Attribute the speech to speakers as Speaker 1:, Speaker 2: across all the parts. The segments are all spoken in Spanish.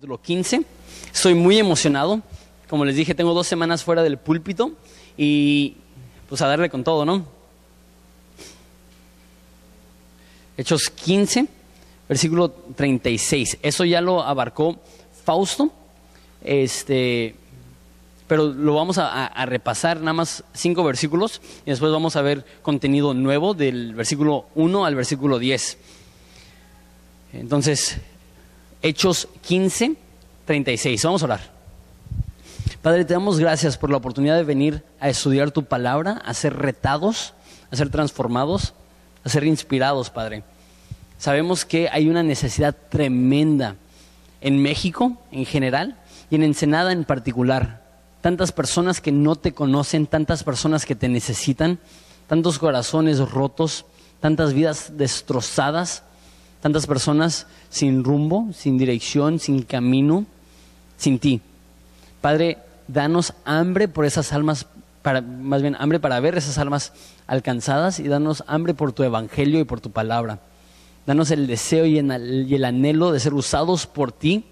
Speaker 1: capítulo 15. Estoy muy emocionado. Como les dije, tengo dos semanas fuera del púlpito y pues a darle con todo, ¿no? Hechos 15, versículo 36. Eso ya lo abarcó Fausto. Este, pero lo vamos a, a, repasar nada más cinco versículos y después vamos a ver contenido nuevo del versículo 1 al versículo 10. Entonces, Hechos 15, 36. Vamos a orar. Padre, te damos gracias por la oportunidad de venir a estudiar tu palabra, a ser retados, a ser transformados, a ser inspirados, Padre. Sabemos que hay una necesidad tremenda en México en general y en Ensenada en particular. Tantas personas que no te conocen, tantas personas que te necesitan, tantos corazones rotos, tantas vidas destrozadas tantas personas sin rumbo, sin dirección, sin camino, sin ti. Padre, danos hambre por esas almas, para, más bien hambre para ver esas almas alcanzadas y danos hambre por tu evangelio y por tu palabra. Danos el deseo y el anhelo de ser usados por ti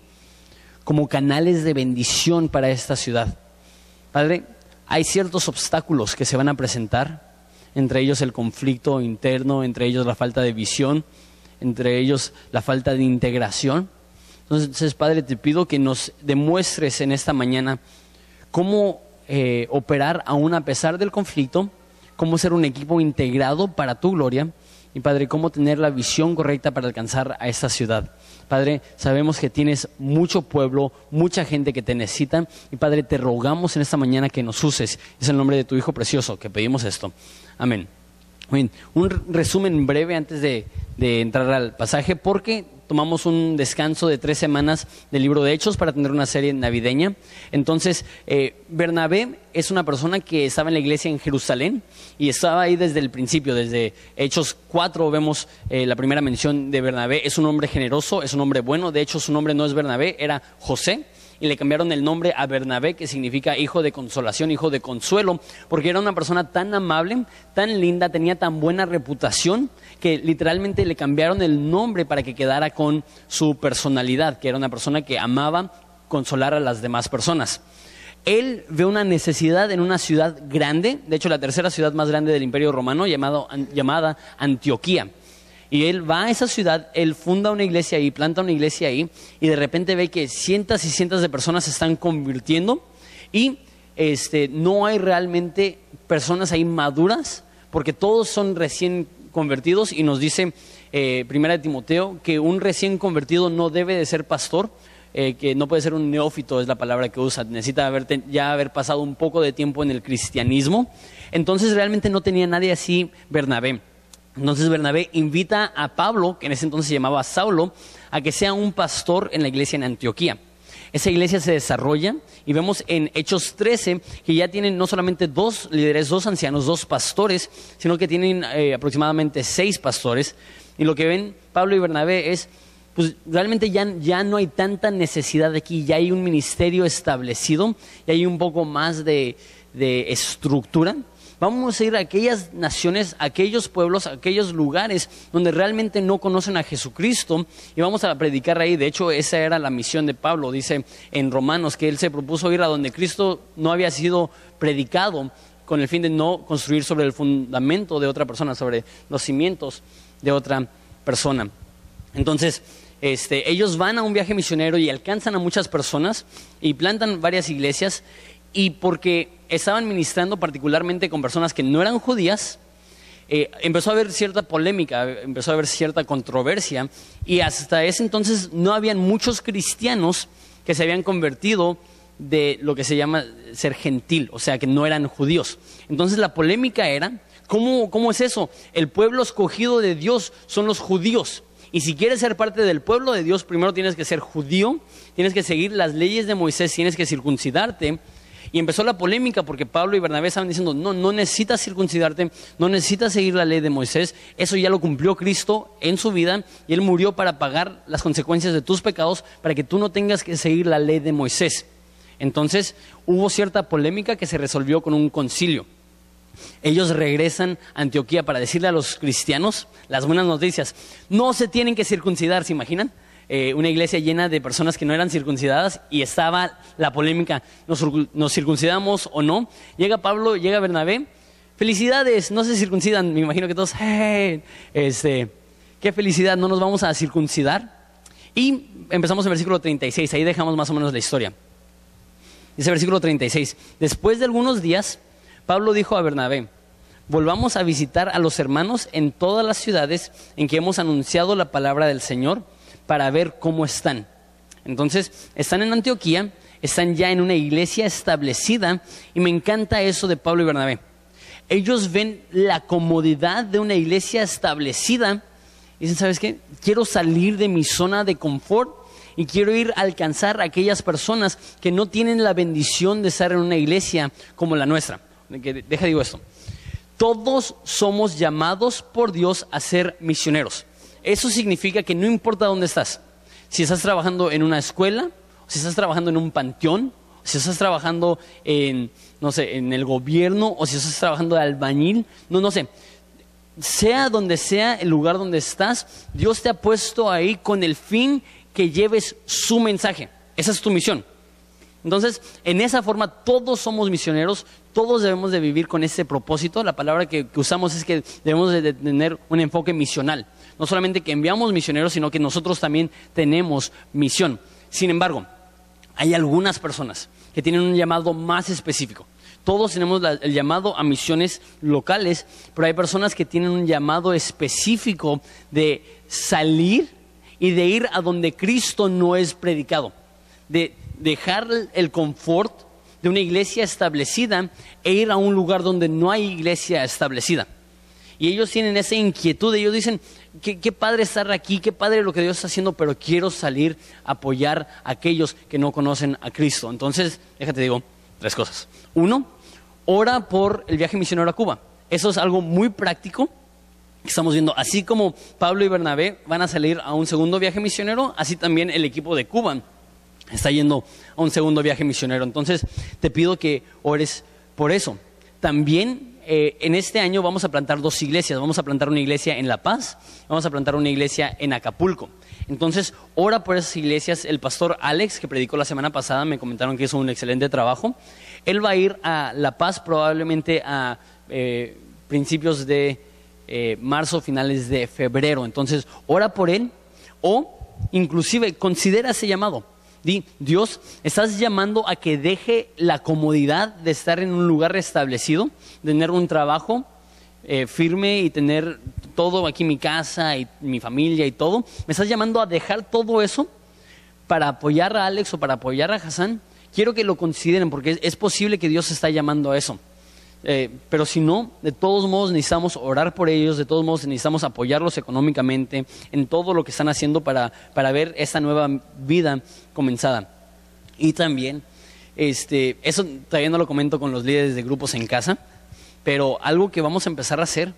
Speaker 1: como canales de bendición para esta ciudad. Padre, hay ciertos obstáculos que se van a presentar, entre ellos el conflicto interno, entre ellos la falta de visión, entre ellos la falta de integración. Entonces, Padre, te pido que nos demuestres en esta mañana cómo eh, operar aún a pesar del conflicto, cómo ser un equipo integrado para tu gloria y, Padre, cómo tener la visión correcta para alcanzar a esta ciudad. Padre, sabemos que tienes mucho pueblo, mucha gente que te necesita y, Padre, te rogamos en esta mañana que nos uses. Es el nombre de tu Hijo precioso que pedimos esto. Amén. Un resumen breve antes de, entrar al pasaje, porque tomamos un descanso de tres semanas del libro de Hechos para tener una serie navideña. Entonces, eh, Bernabé es una persona que estaba en la iglesia en Jerusalén y estaba ahí desde el principio, desde Hechos 4 vemos eh, la primera mención de Bernabé. Es un hombre generoso, es un hombre bueno. De hecho, su nombre no es Bernabé, era José y le cambiaron el nombre a Bernabé, que significa hijo de consolación, hijo de consuelo, porque era una persona tan amable, tan linda, tenía tan buena reputación, que literalmente le cambiaron el nombre para que quedara con su personalidad, que era una persona que amaba consolar a las demás personas. Él ve una necesidad en una ciudad grande, de hecho la tercera ciudad más grande del Imperio Romano, llamado, llamada Antioquía. Y él va a esa ciudad, él funda una iglesia ahí, planta una iglesia ahí, y de repente ve que cientos y cientos de personas se están convirtiendo y este, no hay realmente personas ahí maduras, porque todos son recién convertidos y nos dice eh, Primera de Timoteo que un recién convertido no debe de ser pastor, eh, que no puede ser un neófito, es la palabra que usa, necesita ya haber pasado un poco de tiempo en el cristianismo. Entonces realmente no tenía nadie así Bernabé. Entonces Bernabé invita a Pablo, que en ese entonces se llamaba Saulo, a que sea un pastor en la iglesia en Antioquía. Esa iglesia se desarrolla y vemos en Hechos 13 que ya tienen no solamente dos líderes, dos ancianos, dos pastores, sino que tienen eh, aproximadamente seis pastores. Y lo que ven Pablo y Bernabé es, pues realmente ya, ya no hay tanta necesidad aquí, ya hay un ministerio establecido, ya hay un poco más de, de estructura. Vamos a ir a aquellas naciones, a aquellos pueblos, a aquellos lugares donde realmente no conocen a Jesucristo y vamos a predicar ahí. De hecho, esa era la misión de Pablo, dice en Romanos, que él se propuso ir a donde Cristo no había sido predicado con el fin de no construir sobre el fundamento de otra persona, sobre los cimientos de otra persona. Entonces, este, ellos van a un viaje misionero y alcanzan a muchas personas y plantan varias iglesias y porque estaban ministrando particularmente con personas que no eran judías, eh, empezó a haber cierta polémica, empezó a haber cierta controversia y hasta ese entonces no habían muchos cristianos que se habían convertido de lo que se llama ser gentil, o sea, que no eran judíos. Entonces la polémica era, ¿cómo, cómo es eso? El pueblo escogido de Dios son los judíos. Y si quieres ser parte del pueblo de Dios, primero tienes que ser judío, tienes que seguir las leyes de Moisés, tienes que circuncidarte y empezó la polémica porque Pablo y Bernabé estaban diciendo, no, no necesitas circuncidarte, no necesitas seguir la ley de Moisés, eso ya lo cumplió Cristo en su vida y Él murió para pagar las consecuencias de tus pecados para que tú no tengas que seguir la ley de Moisés. Entonces hubo cierta polémica que se resolvió con un concilio. Ellos regresan a Antioquía para decirle a los cristianos las buenas noticias. No se tienen que circuncidar, ¿se imaginan? Eh, una iglesia llena de personas que no eran circuncidadas y estaba la polémica, ¿nos, circuncidamos o no? Llega Pablo, llega Bernabé, felicidades, no se circuncidan, me imagino que todos, este, qué felicidad, no nos vamos a circuncidar. Y empezamos en versículo 36, ahí dejamos más o menos la historia. Dice versículo 36, después de algunos días, Pablo dijo a Bernabé, volvamos a visitar a los hermanos en todas las ciudades en que hemos anunciado la palabra del Señor para ver cómo están. Entonces, están en Antioquía, están ya en una iglesia establecida y me encanta eso de Pablo y Bernabé. Ellos ven la comodidad de una iglesia establecida y dicen, ¿sabes qué? Quiero salir de mi zona de confort y quiero ir a alcanzar a aquellas personas que no tienen la bendición de estar en una iglesia como la nuestra. Deja digo esto. Todos somos llamados por Dios a ser misioneros. Eso significa que no importa dónde estás, si estás trabajando en una escuela, si estás trabajando en un panteón, si estás trabajando en, no sé, en el gobierno o si estás trabajando de albañil, no, no sé. Sea donde sea el lugar donde estás, Dios te ha puesto ahí con el fin que lleves su mensaje. Esa es tu misión. Entonces, en esa forma todos somos misioneros, todos debemos de vivir con ese propósito. La palabra que, usamos es que debemos de tener un enfoque misional. No solamente que enviamos misioneros, sino que nosotros también tenemos misión. Sin embargo, hay algunas personas que tienen un llamado más específico. Todos tenemos el llamado a misiones locales, pero hay personas que tienen un llamado específico de salir y de ir a donde Cristo no es predicado, de dejar el confort de una iglesia establecida e ir a un lugar donde no hay iglesia establecida. Y ellos tienen esa inquietud, ellos dicen, qué, padre estar aquí, qué padre lo que Dios está haciendo, pero quiero salir a apoyar a aquellos que no conocen a Cristo. Entonces, déjate digo tres cosas. Uno, ora por el viaje misionero a Cuba. Eso es algo muy práctico que estamos viendo. Así como Pablo y Bernabé van a salir a un segundo viaje misionero, así también el equipo de Cuba está yendo a un segundo viaje misionero. Entonces, te pido que ores por eso. También eh, en este año vamos a plantar dos iglesias. Vamos a plantar una iglesia en La Paz, vamos a plantar una iglesia en Acapulco. Entonces, ora por esas iglesias. El pastor Alex, que predicó la semana pasada, me comentaron que hizo un excelente trabajo. Él va a ir a La Paz probablemente a eh, principios de eh, marzo, finales de febrero. Entonces, ora por él o inclusive considera ese llamado Di, Dios, estás llamando a que deje la comodidad de estar en un lugar establecido, de tener un trabajo eh, firme y tener todo aquí mi casa y mi familia y todo. Me estás llamando a dejar todo eso para apoyar a Alex o para apoyar a Hassan. Quiero que lo consideren porque es posible que Dios está llamando a eso. Eh, pero si no, de todos modos necesitamos orar por ellos, de todos modos necesitamos apoyarlos económicamente en todo lo que están haciendo para, para ver esta nueva vida comenzada. Y también, este, eso todavía no lo comento con los líderes de grupos en casa, pero algo que vamos a empezar a hacer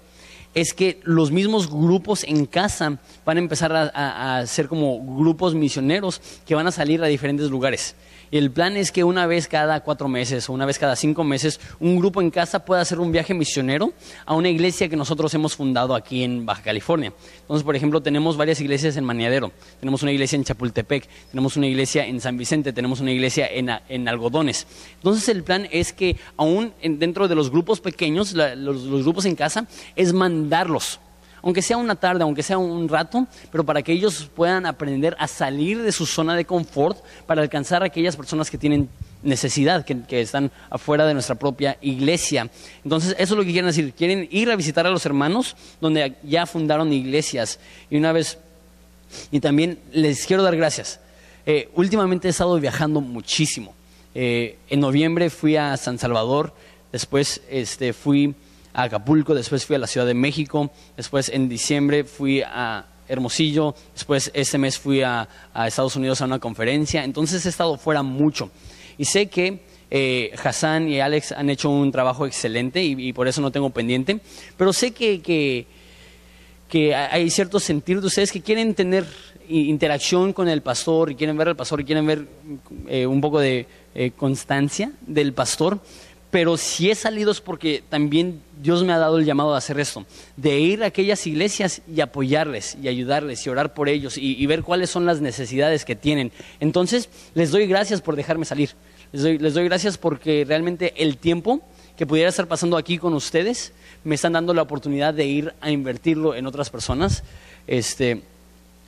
Speaker 1: es que los mismos grupos en casa van a empezar a, a ser como grupos misioneros que van a salir a diferentes lugares. El plan es que una vez cada cuatro meses o una vez cada cinco meses, un grupo en casa pueda hacer un viaje misionero a una iglesia que nosotros hemos fundado aquí en Baja California. Entonces, por ejemplo, tenemos varias iglesias en Maniadero, tenemos una iglesia en Chapultepec, tenemos una iglesia en San Vicente, tenemos una iglesia en, Algodones. Entonces, el plan es que aún dentro de los grupos pequeños, los grupos en casa, es mandarlos aunque sea una tarde, aunque sea un rato, pero para que ellos puedan aprender a salir de su zona de confort para alcanzar a aquellas personas que tienen necesidad, que, están afuera de nuestra propia iglesia. Entonces, eso es lo que quieren decir. Quieren ir a visitar a los hermanos donde ya fundaron iglesias. Y una vez, y también les quiero dar gracias. Eh, últimamente he estado viajando muchísimo. Eh, en noviembre fui a San Salvador, después este, fui a Acapulco, después fui a la Ciudad de México, después en diciembre fui a Hermosillo, después este mes fui a, Estados Unidos a una conferencia, entonces he estado fuera mucho. Y sé que eh, Hassan y Alex han hecho un trabajo excelente y, por eso no tengo pendiente, pero sé que, que, hay cierto sentir de ustedes que quieren tener interacción con el pastor y quieren ver al pastor y quieren ver eh, un poco de eh, constancia del pastor pero si he salido es porque también Dios me ha dado el llamado a hacer esto, de ir a aquellas iglesias y apoyarles y ayudarles y orar por ellos y, ver cuáles son las necesidades que tienen. Entonces, les doy gracias por dejarme salir. Les doy, les doy gracias porque realmente el tiempo que pudiera estar pasando aquí con ustedes me están dando la oportunidad de ir a invertirlo en otras personas. Este,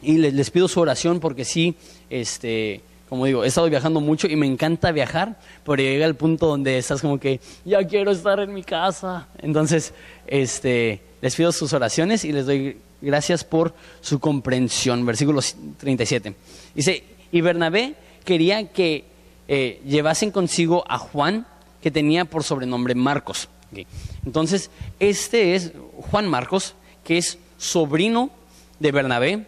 Speaker 1: y les pido su oración porque sí, este, como digo, he estado viajando mucho y me encanta viajar, pero llega el punto donde estás como que, ya quiero estar en mi casa. Entonces, este, les pido sus oraciones y les doy gracias por su comprensión. Versículo 37. Dice, y Bernabé quería que eh, llevasen consigo a Juan, que tenía por sobrenombre Marcos. Entonces, este es Juan Marcos, que es sobrino de Bernabé,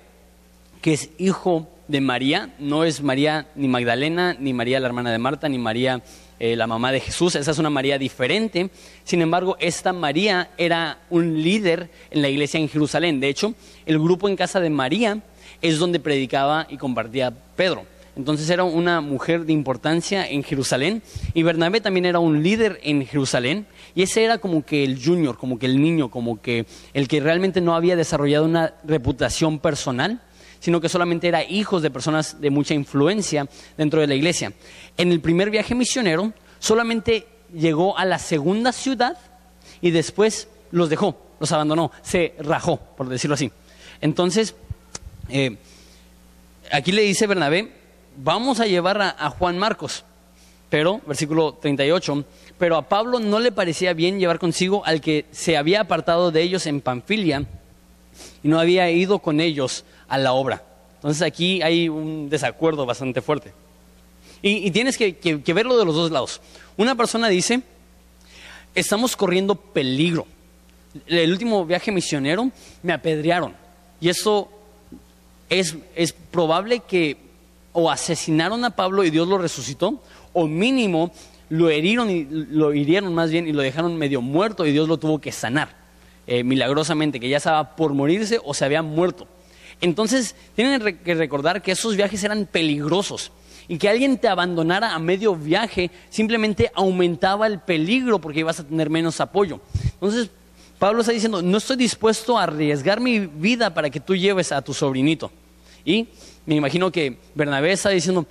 Speaker 1: que es hijo de María, no es María ni Magdalena, ni María la hermana de Marta, ni María eh, la mamá de Jesús, esa es una María diferente. Sin embargo, esta María era un líder en la iglesia en Jerusalén. De hecho, el grupo en casa de María es donde predicaba y compartía Pedro. Entonces era una mujer de importancia en Jerusalén y Bernabé también era un líder en Jerusalén y ese era como que el junior, como que el niño, como que el que realmente no había desarrollado una reputación personal sino que solamente era hijos de personas de mucha influencia dentro de la iglesia. En el primer viaje misionero solamente llegó a la segunda ciudad y después los dejó, los abandonó, se rajó, por decirlo así. Entonces, eh, aquí le dice Bernabé, vamos a llevar a, a Juan Marcos, pero, versículo 38, pero a Pablo no le parecía bien llevar consigo al que se había apartado de ellos en Panfilia y no había ido con ellos a la obra. Entonces aquí hay un desacuerdo bastante fuerte. Y, tienes que, verlo de los dos lados. Una persona dice, estamos corriendo peligro. El último viaje misionero me apedrearon. Y eso es, probable que o asesinaron a Pablo y Dios lo resucitó, o mínimo lo herieron y lo hirieron más bien y lo dejaron medio muerto y Dios lo tuvo que sanar eh, milagrosamente, que ya estaba por morirse o se había muerto. Entonces, tienen que recordar que esos viajes eran peligrosos y que alguien te abandonara a medio viaje simplemente aumentaba el peligro porque ibas a tener menos apoyo. Entonces, Pablo está diciendo, no estoy dispuesto a arriesgar mi vida para que tú lleves a tu sobrinito. Y me imagino que Bernabé está diciendo,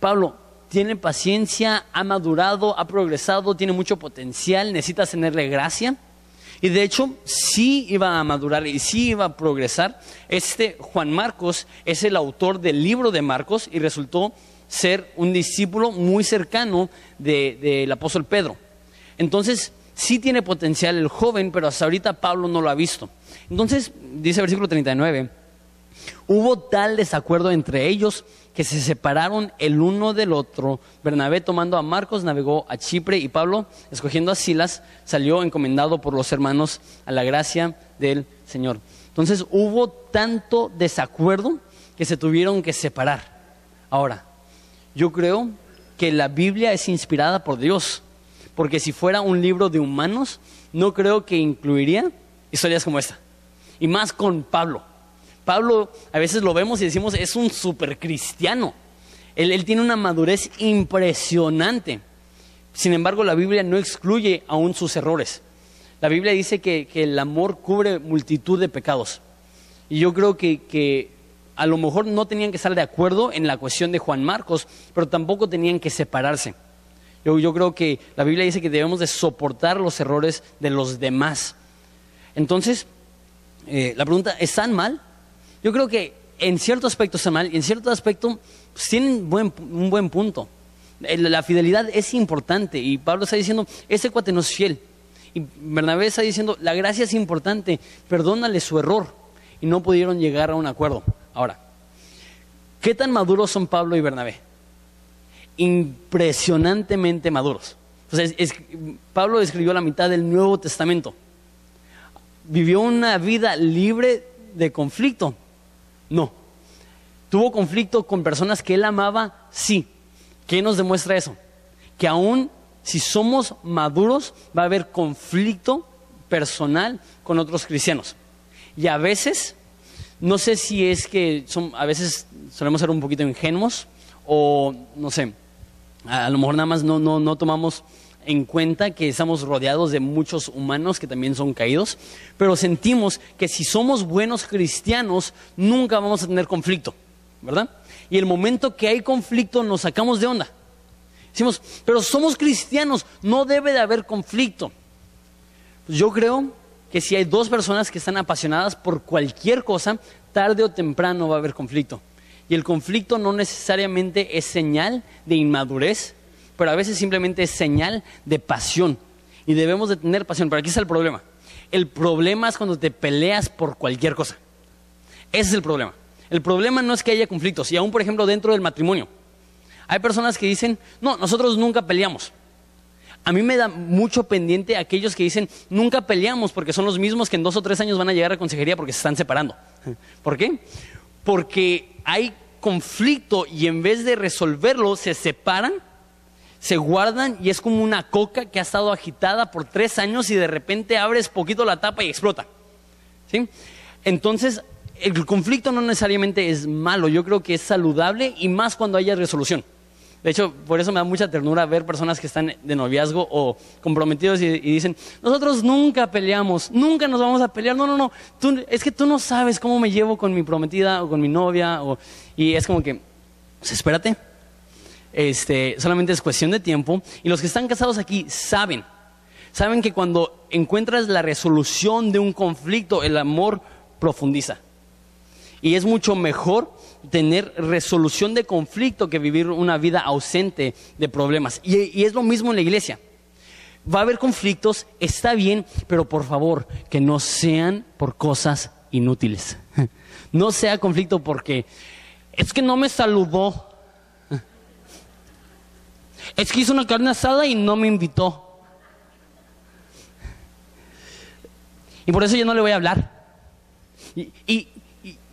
Speaker 1: Pablo, tiene paciencia, ha madurado, ha progresado, tiene mucho potencial, necesitas tenerle gracia. Y de hecho, sí iba a madurar y sí iba a progresar. Este Juan Marcos es el autor del libro de Marcos y resultó ser un discípulo muy cercano del apóstol Pedro. Entonces, sí tiene potencial el joven, pero hasta ahorita Pablo no lo ha visto. Entonces, dice versículo 39, hubo tal desacuerdo entre ellos que se separaron el uno del otro. Bernabé tomando a Marcos navegó a Chipre y Pablo, escogiendo a Silas, salió encomendado por los hermanos a la gracia del Señor. Entonces hubo tanto desacuerdo que se tuvieron que separar. Ahora, yo creo que la Biblia es inspirada por Dios, porque si fuera un libro de humanos, no creo que incluiría historias como esta. Y más con Pablo. Pablo a veces lo vemos y decimos, es un super cristiano. Él, tiene una madurez impresionante. Sin embargo, la Biblia no excluye aún sus errores. La Biblia dice que, el amor cubre multitud de pecados. Y yo creo que, a lo mejor no tenían que estar de acuerdo en la cuestión de Juan Marcos, pero tampoco tenían que separarse. Yo, creo que la Biblia dice que debemos de soportar los errores de los demás. Entonces, eh, la pregunta, ¿están mal? Yo creo que en cierto aspecto está mal y en cierto aspecto pues, tienen un buen punto. La fidelidad es importante y Pablo está diciendo, ese cuate no es fiel. Y Bernabé está diciendo, la gracia es importante, perdónale su error. Y no pudieron llegar a un acuerdo. Ahora, ¿qué tan maduros son Pablo y Bernabé? Impresionantemente maduros. Pablo escribió la mitad del Nuevo Testamento. Vivió una vida libre de conflicto, no. ¿Tuvo conflicto con personas que él amaba? Sí. ¿Qué nos demuestra eso? Que aún si somos maduros va a haber conflicto personal con otros cristianos. Y a veces, no sé si es que son, a veces solemos ser un poquito ingenuos o no sé, a lo mejor nada más no, no, no tomamos en cuenta que estamos rodeados de muchos humanos que también son caídos, pero sentimos que si somos buenos cristianos nunca vamos a tener conflicto, ¿verdad? Y el momento que hay conflicto nos sacamos de onda. Decimos, pero somos cristianos, no debe de haber conflicto. Pues yo creo que si hay dos personas que están apasionadas por cualquier cosa, tarde o temprano va a haber conflicto. Y el conflicto no necesariamente es señal de inmadurez, pero a veces simplemente es señal de pasión. Y debemos de tener pasión. Pero aquí está el problema. El problema es cuando te peleas por cualquier cosa. Ese es el problema. El problema no es que haya conflictos. Y aún, por ejemplo, dentro del matrimonio. Hay personas que dicen, no, nosotros nunca peleamos. A mí me da mucho pendiente aquellos que dicen, nunca peleamos porque son los mismos que en dos o tres años van a llegar a consejería porque se están separando. ¿Por qué? Porque hay conflicto y en vez de resolverlo se separan, se guardan y es como una coca que ha estado agitada por tres años y de repente abres poquito la tapa y explota. ¿Sí? Entonces, el conflicto no necesariamente es malo, yo creo que es saludable y más cuando haya resolución. De hecho, por eso me da mucha ternura ver personas que están de noviazgo o comprometidos y, dicen, nosotros nunca peleamos, nunca nos vamos a pelear. No, no, no, es que tú no sabes cómo me llevo con mi prometida o con mi novia. y es como que, pues espérate, este, solamente es cuestión de tiempo. Y los que están casados aquí saben, saben que cuando encuentras la resolución de un conflicto, el amor profundiza. Y es mucho mejor tener resolución de conflicto que vivir una vida ausente de problemas. Y, es lo mismo en la iglesia. Va a haber conflictos, está bien, pero por favor, que no sean por cosas inútiles. No sea conflicto porque es que no me saludó. Es que hizo una carne asada y no me invitó. Y por eso yo no le voy a hablar. y,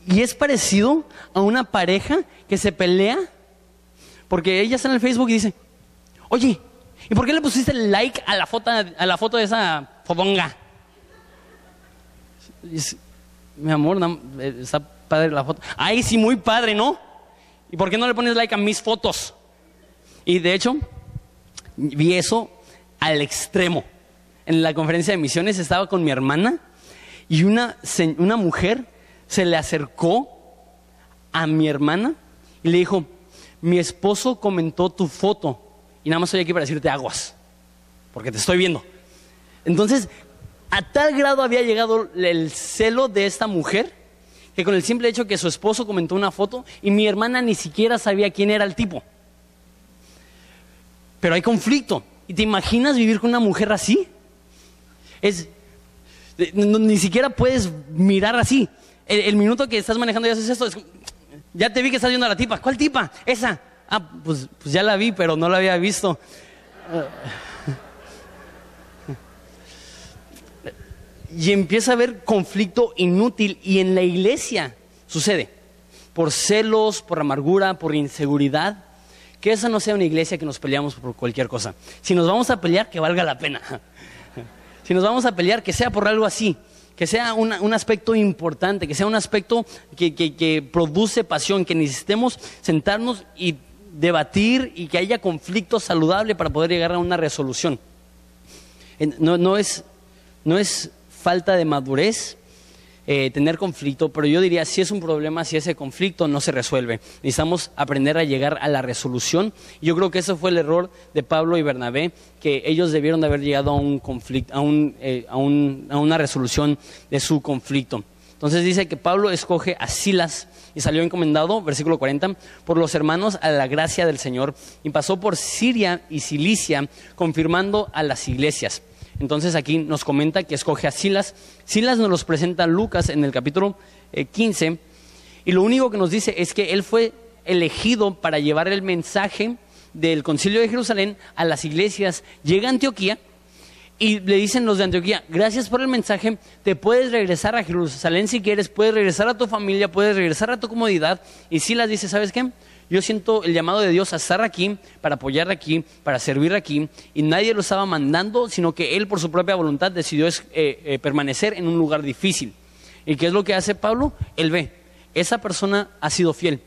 Speaker 1: y es parecido a una pareja que se pelea porque ella está en el Facebook y dice, oye, ¿y por qué le pusiste like a la foto, a la foto de esa fodonga? mi amor, eh, está padre la foto. Ay, sí, muy padre, ¿no? ¿Y por qué no le pones like a mis fotos? Y de hecho, vi eso al extremo. En la conferencia de misiones estaba con mi hermana y una, una mujer se le acercó a mi hermana y le dijo, mi esposo comentó tu foto y nada más estoy aquí para decirte aguas, porque te estoy viendo. Entonces, a tal grado había llegado el celo de esta mujer que con el simple hecho que su esposo comentó una foto y mi hermana ni siquiera sabía quién era el tipo. Pero hay conflicto. ¿Y te imaginas vivir con una mujer así? Es, ni siquiera puedes mirar así el, minuto que estás manejando y haces esto, ya te vi que estás viendo a la tipa. ¿Cuál tipa? Esa. Ah, pues, pues ya la vi, pero no la había visto. Y empieza a haber conflicto inútil y en la iglesia sucede. Por celos, por amargura, por inseguridad. Que esa no sea una iglesia que nos peleamos por cualquier cosa. Si nos vamos a pelear, que valga la pena. Si nos vamos a pelear, que sea por algo así que sea un aspecto importante, que sea un aspecto que, produce pasión, que necesitemos sentarnos y debatir y que haya conflicto saludable para poder llegar a una resolución. No, es, no es falta de madurez, eh, tener conflicto, pero yo diría, si es un problema, si ese conflicto no se resuelve, necesitamos aprender a llegar a la resolución. Yo creo que ese fue el error de Pablo y Bernabé, que ellos debieron de haber llegado a un conflicto, a, eh, a, a una resolución de su conflicto. Entonces dice que Pablo escoge a Silas y salió encomendado, versículo 40, por los hermanos a la gracia del Señor y pasó por Siria y Cilicia, confirmando a las iglesias. Entonces aquí nos comenta que escoge a Silas. Silas nos los presenta Lucas en el capítulo 15 eh, y lo único que nos dice es que él fue elegido para llevar el mensaje del concilio de Jerusalén a las iglesias. Llega a Antioquía y le dicen los de Antioquía, gracias por el mensaje, te puedes regresar a Jerusalén si quieres, puedes regresar a tu familia, puedes regresar a tu comodidad. Y Silas dice, ¿sabes qué? Yo siento el llamado de Dios a estar aquí, para apoyar aquí, para servir aquí, y nadie lo estaba mandando, sino que Él por su propia voluntad decidió eh, eh, permanecer en un lugar difícil. ¿Y qué es lo que hace Pablo? Él ve, esa persona ha sido fiel.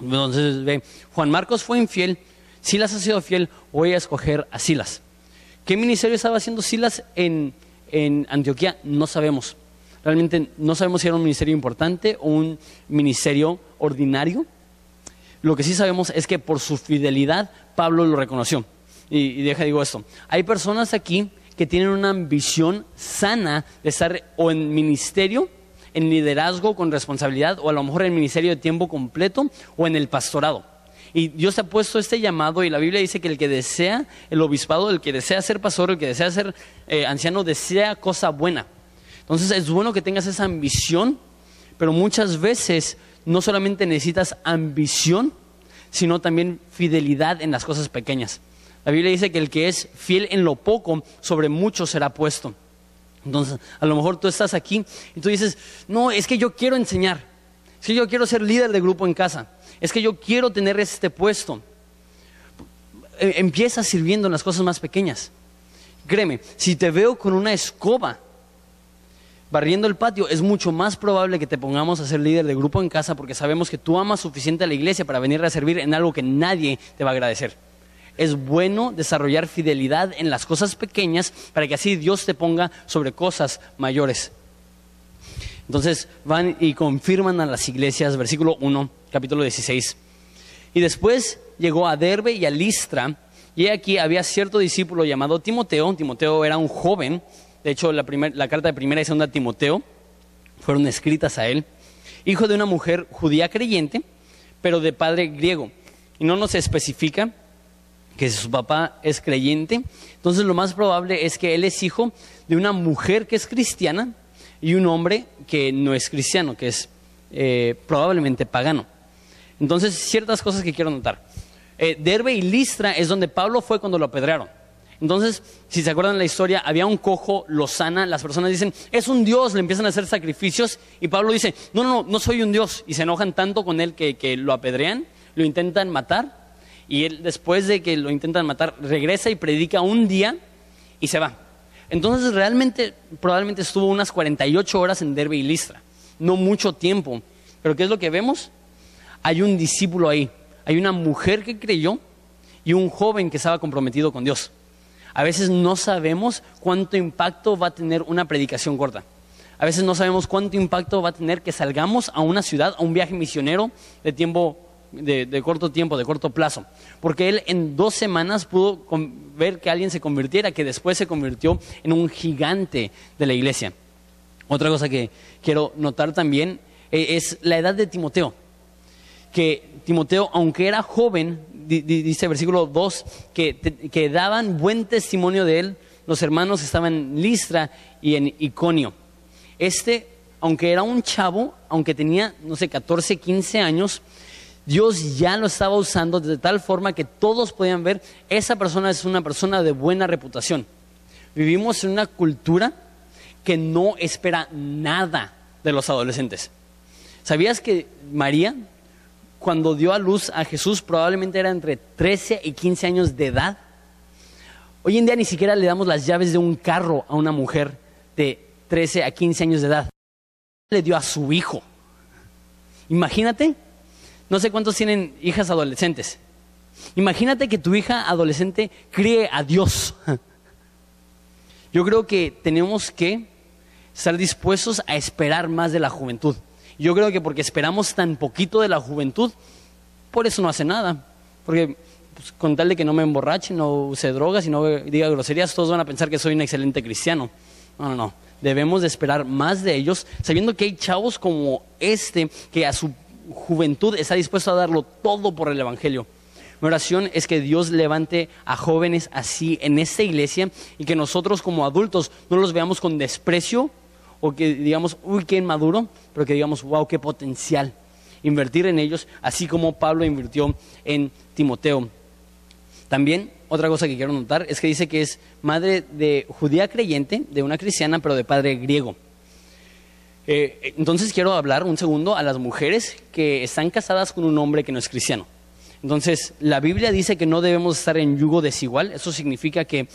Speaker 1: Entonces ve, Juan Marcos fue infiel, Silas ha sido fiel, voy a escoger a Silas. ¿Qué ministerio estaba haciendo Silas en, en Antioquía? No sabemos. Realmente no sabemos si era un ministerio importante o un ministerio ordinario. Lo que sí sabemos es que por su fidelidad Pablo lo reconoció. Y, y deja digo esto. Hay personas aquí que tienen una ambición sana de estar o en ministerio, en liderazgo con responsabilidad, o a lo mejor en ministerio de tiempo completo, o en el pastorado. Y Dios ha puesto este llamado y la Biblia dice que el que desea el obispado, el que desea ser pastor, el que desea ser eh, anciano, desea cosa buena. Entonces es bueno que tengas esa ambición, pero muchas veces no solamente necesitas ambición, sino también fidelidad en las cosas pequeñas. La Biblia dice que el que es fiel en lo poco, sobre mucho será puesto. Entonces, a lo mejor tú estás aquí y tú dices, no, es que yo quiero enseñar, es que yo quiero ser líder de grupo en casa, es que yo quiero tener este puesto. E, empieza sirviendo en las cosas más pequeñas. Créeme, si te veo con una escoba barriendo el patio, es mucho más probable que te pongamos a ser líder de grupo en casa porque sabemos que tú amas suficiente a la iglesia para venir a servir en algo que nadie te va a agradecer. Es bueno desarrollar fidelidad en las cosas pequeñas para que así Dios te ponga sobre cosas mayores. Entonces van y confirman a las iglesias, versículo 1, capítulo 16. Y después llegó a Derbe y a Listra, y aquí había cierto discípulo llamado Timoteo. Timoteo era un joven, de hecho la, carta de primera y segunda de Timoteo fueron escritas a él, hijo de una mujer judía creyente, pero de padre griego. Y no nos especifica que su papá es creyente, entonces lo más probable es que él es hijo de una mujer que es cristiana y un hombre que no es cristiano, que es eh, probablemente pagano. Entonces, ciertas cosas que quiero notar. Eh, Derbe y Listra es donde Pablo fue cuando lo apedrearon. Entonces, si se acuerdan la historia, había un cojo, lo sana, las personas dicen, es un dios, le empiezan a hacer sacrificios, y Pablo dice, no, no, no, no soy un dios, y se enojan tanto con él que, que lo apedrean, lo intentan matar, y él después de que lo intentan matar, regresa y predica un día y se va. Entonces realmente probablemente estuvo unas 48 horas en Derbe y Listra, no mucho tiempo. Pero ¿qué es lo que vemos? Hay un discípulo ahí, hay una mujer que creyó y un joven que estaba comprometido con Dios. A veces no sabemos cuánto impacto va a tener una predicación corta. A veces no sabemos cuánto impacto va a tener que salgamos a una ciudad, a un viaje misionero de tiempo de, corto tiempo, de corto plazo. Porque él en dos semanas pudo ver que alguien se convirtiera, que después se convirtió en un gigante de la iglesia. Otra cosa que quiero notar también eh, es la edad de Timoteo. Que Timoteo, aunque era joven, dice versículo 2, que, que daban buen testimonio de él, los hermanos estaban en Listra y en Iconio. Este, aunque era un chavo, aunque tenía, no sé, 14, 15 años, Dios ya lo estaba usando de tal forma que todos podían ver, esa persona es una persona de buena reputación. Vivimos en una cultura que no espera nada de los adolescentes. ¿Sabías que María, cuando dio a luz a Jesús, probablemente era entre 13 y 15 años de edad? Hoy en día ni siquiera le damos las llaves de un carro a una mujer de 13 a 15 años de edad. Le dio a su hijo. Imagínate no sé cuántos tienen hijas adolescentes. Imagínate que tu hija adolescente críe a Dios. Yo creo que tenemos que estar dispuestos a esperar más de la juventud. Yo creo que porque esperamos tan poquito de la juventud, por eso no hace nada. Porque pues, con tal de que no me emborrache, no use drogas y no diga groserías, todos van a pensar que soy un excelente cristiano. No, no, no. Debemos de esperar más de ellos, sabiendo que hay chavos como este que a su juventud está dispuesto a darlo todo por el Evangelio. Mi oración es que Dios levante a jóvenes así en esta iglesia y que nosotros como adultos no los veamos con desprecio o que digamos, uy, qué inmaduro, pero que digamos, wow, qué potencial. Invertir en ellos, así como Pablo invirtió en Timoteo. También otra cosa que quiero notar es que dice que es madre de judía creyente, de una cristiana, pero de padre griego. Eh, entonces quiero hablar un segundo a las mujeres que están casadas con un hombre que no es cristiano. Entonces, la Biblia dice que no debemos estar en yugo desigual. Eso significa que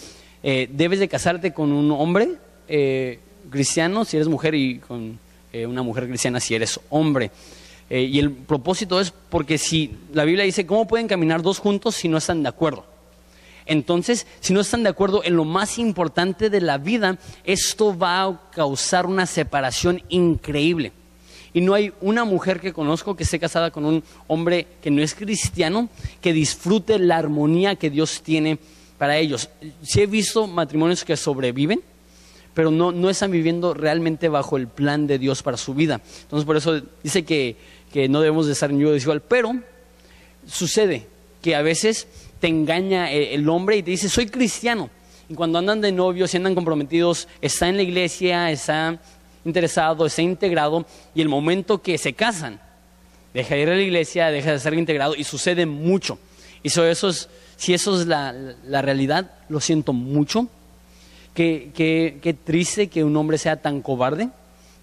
Speaker 1: eh, debes de casarte con un hombre eh, cristiano si eres mujer y con una mujer cristiana si eres hombre. y el propósito es porque si la Biblia dice, ¿cómo pueden caminar dos juntos si no están de acuerdo? Entonces, si no están de acuerdo en lo más importante de la vida, esto va a causar una separación increíble. Y no hay una mujer que conozco que esté casada con un hombre que no es cristiano, que disfrute la armonía que Dios tiene para ellos. Sí he visto matrimonios que sobreviven, pero no, no están viviendo realmente bajo el plan de Dios para su vida. Entonces, por eso dice que, que no debemos de estar en yugo desigual. Pero sucede que a veces te engaña el, hombre y te dice, soy cristiano. Y cuando andan de novios y andan comprometidos, está en la iglesia, está interesado, está integrado, y el momento que se casan, deja de ir a la iglesia, deja de ser integrado, y sucede mucho. Y eso es, si eso es la, realidad, lo siento mucho. Qué, qué, triste que un hombre sea tan cobarde,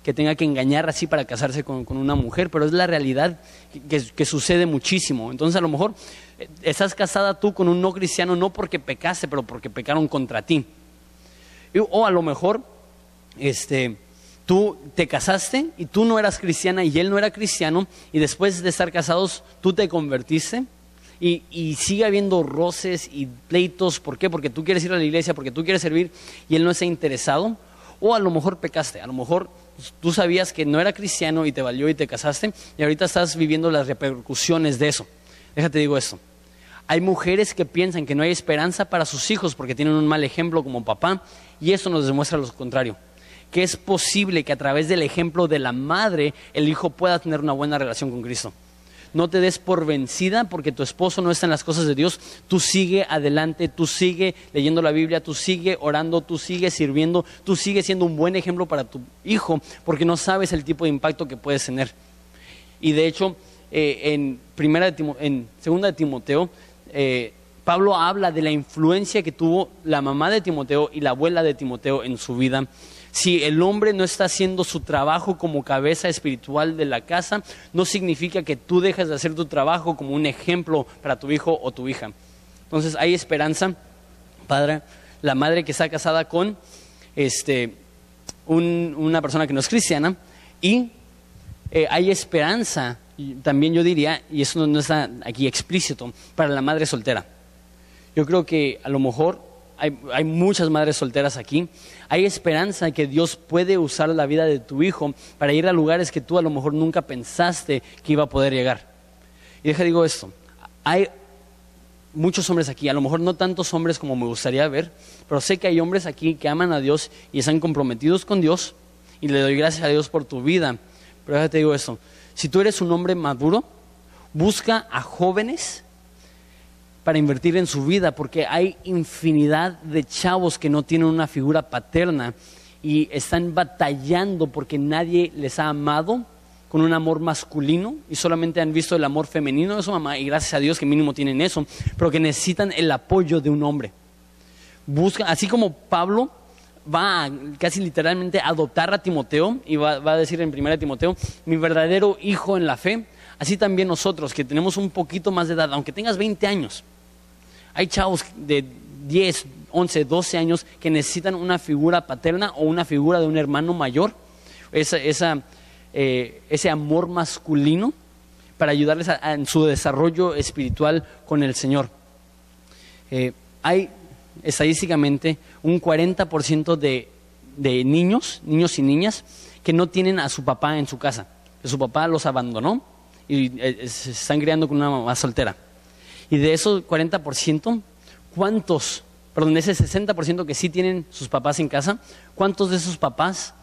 Speaker 1: que tenga que engañar así para casarse con, una mujer, pero es la realidad que, que, sucede muchísimo. Entonces a lo mejor estás casada tú con un no cristiano no porque pecaste, pero porque pecaron contra ti. O a lo mejor, este, tú te casaste y tú no eras cristiana y él no era cristiano y después de estar casados tú te convertiste y, y, sigue habiendo roces y pleitos. ¿Por qué? Porque tú quieres ir a la iglesia, porque tú quieres servir y él no está interesado. O a lo mejor pecaste, a lo mejor tú sabías que no era cristiano y te valió y te casaste y ahorita estás viviendo las repercusiones de eso. Déjate digo esto. Hay mujeres que piensan que no hay esperanza para sus hijos porque tienen un mal ejemplo como papá y eso nos demuestra lo contrario. Que es posible que a través del ejemplo de la madre el hijo pueda tener una buena relación con Cristo. No te des por vencida porque tu esposo no está en las cosas de Dios. Tú sigue adelante, tú sigue leyendo la Biblia, tú sigue orando, tú sigue sirviendo, tú sigue siendo un buen ejemplo para tu hijo porque no sabes el tipo de impacto que puedes tener. Y de hecho, eh, en, primera en segunda de Timoteo eh, Pablo habla de la influencia que tuvo la mamá de Timoteo y la abuela de Timoteo en su vida. Si el hombre no está haciendo su trabajo como cabeza espiritual de la casa, no significa que tú dejes de hacer tu trabajo como un ejemplo para tu hijo o tu hija. Entonces hay esperanza, padre, la madre que está casada con este, una persona que no es cristiana y eh, hay esperanza también yo diría, y eso no está aquí explícito, para la madre soltera. Yo creo que a lo mejor hay, muchas madres solteras aquí. Hay esperanza que Dios puede usar la vida de tu hijo para ir a lugares que tú a lo mejor nunca pensaste que iba a poder llegar. Y deja digo esto, hay muchos hombres aquí, a lo mejor no tantos hombres como me gustaría ver, pero sé que hay hombres aquí que aman a Dios y están comprometidos con Dios y le doy gracias a Dios por tu vida. Pero déjate digo esto, si tú eres un hombre maduro, busca a jóvenes para invertir en su vida, porque hay infinidad de chavos que no tienen una figura paterna y están batallando porque nadie les ha amado con un amor masculino y solamente han visto el amor femenino de su mamá y gracias a Dios que mínimo tienen eso, pero que necesitan el apoyo de un hombre. Busca, así como Pablo va casi literalmente a adoptar a Timoteo y va, a decir en primera Timoteo, mi verdadero hijo en la fe. Así también nosotros, que tenemos un poquito más de edad, aunque tengas 20 años. Hay chavos de 10, 11, 12 años que necesitan una figura paterna o una figura de un hermano mayor, esa, eh, ese amor masculino para ayudarles en su desarrollo espiritual con el Señor. Eh, hay estadísticamente un 40% de, de niños, niños y niñas, que no tienen a su papá en su casa, su papá los abandonó y eh, se están criando con una mamá soltera. Y de esos 40%, ¿cuántos, perdón, ese 60% que sí tienen sus papás en casa, cuántos de esos papás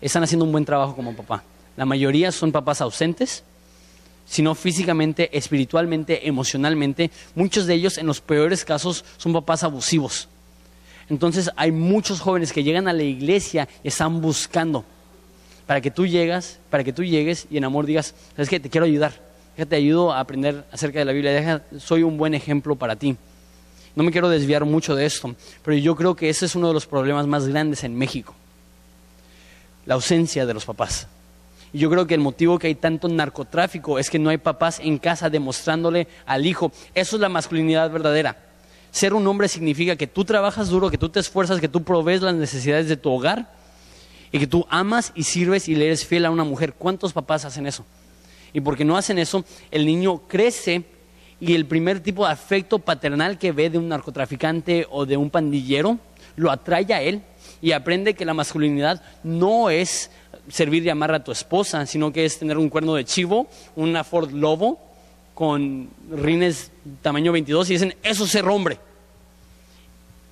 Speaker 1: están haciendo un buen trabajo como papá? La mayoría son papás ausentes, sino físicamente, espiritualmente, emocionalmente. Muchos de ellos, en los peores casos, son papás abusivos. Entonces hay muchos jóvenes que llegan a la iglesia y están buscando para que tú llegas, para que tú llegues y en amor digas, ¿sabes qué? Te quiero ayudar. Te ayudo a aprender acerca de la Biblia. soy un buen ejemplo para ti. No me quiero desviar mucho de esto, pero yo creo que ese es uno de los problemas más grandes en México. La ausencia de los papás. Y yo creo que el motivo que hay tanto narcotráfico es que no hay papás en casa demostrándole al hijo. Eso es la masculinidad verdadera. Ser un hombre significa que tú trabajas duro, que tú te esfuerzas, que tú provees las necesidades de tu hogar y que tú amas y sirves y le eres fiel a una mujer. ¿Cuántos papás hacen eso? Y porque no hacen eso, el niño crece y el primer tipo de afecto paternal que ve de un narcotraficante o de un pandillero lo atrae a él y aprende que la masculinidad no es servir y amar a tu esposa, sino que es tener un cuerno de chivo, una Ford Lobo con rines tamaño 22 y dicen, eso es ser hombre.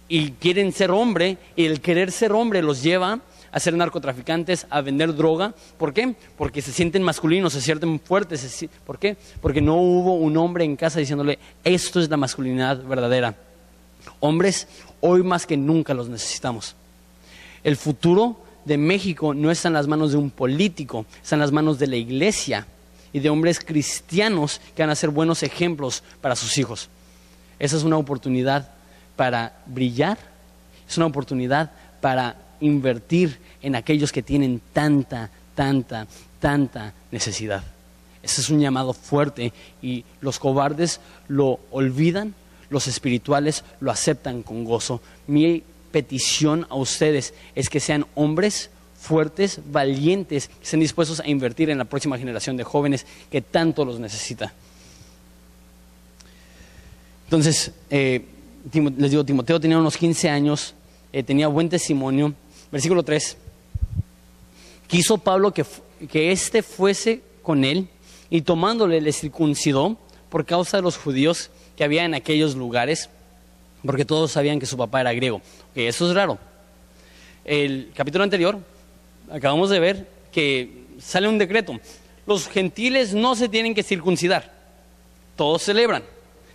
Speaker 1: Y quieren ser hombre y el querer ser hombre los lleva a ser narcotraficantes, a vender droga. ¿Por qué? Porque se sienten masculinos, se sienten fuertes. ¿Por qué? Porque no hubo un hombre en casa diciéndole, esto es la masculinidad verdadera. Hombres, hoy más que nunca los necesitamos. El futuro de México no está en las manos de un político, está en las manos de la iglesia y de hombres cristianos que van a ser buenos ejemplos para sus hijos. Esa es una oportunidad para brillar, es una oportunidad para invertir en aquellos que tienen tanta, tanta, tanta necesidad. Ese es un llamado fuerte y los cobardes lo olvidan, los espirituales lo aceptan con gozo. Mi petición a ustedes es que sean hombres fuertes, valientes, que estén dispuestos a invertir en la próxima generación de jóvenes que tanto los necesita. Entonces, eh, les digo, Timoteo tenía unos 15 años, eh, tenía buen testimonio. Versículo 3. Quiso Pablo que, que éste fuese con él y tomándole le circuncidó por causa de los judíos que había en aquellos lugares, porque todos sabían que su papá era griego. Eso es raro. El capítulo anterior acabamos de ver que sale un decreto. Los gentiles no se tienen que circuncidar. Todos celebran.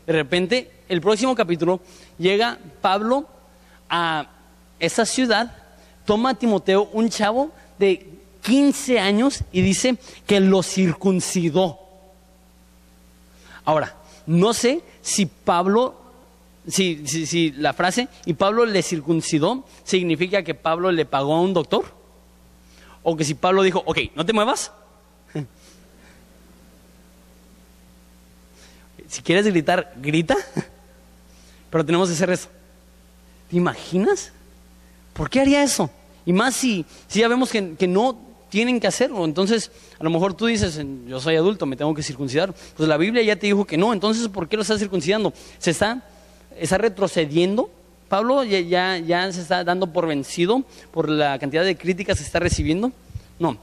Speaker 1: De repente, el próximo capítulo, llega Pablo a esa ciudad, toma a Timoteo, un chavo de 15 años, y dice que lo circuncidó. Ahora, no sé si Pablo, si, si, la frase, y Pablo le circuncidó, significa que Pablo le pagó a un doctor, o que si Pablo dijo, ok, no te muevas, si quieres gritar, grita. Pero tenemos que hacer eso. ¿Te imaginas? ¿Por qué haría eso? Y más si, si ya vemos que, que, no tienen que hacerlo. Entonces, a lo mejor tú dices, yo soy adulto, me tengo que circuncidar. Pues la Biblia ya te dijo que no. Entonces, ¿por qué lo estás circuncidando? ¿Se está, está retrocediendo? Pablo ya, ya, ya se está dando por vencido por la cantidad de críticas que está recibiendo. No,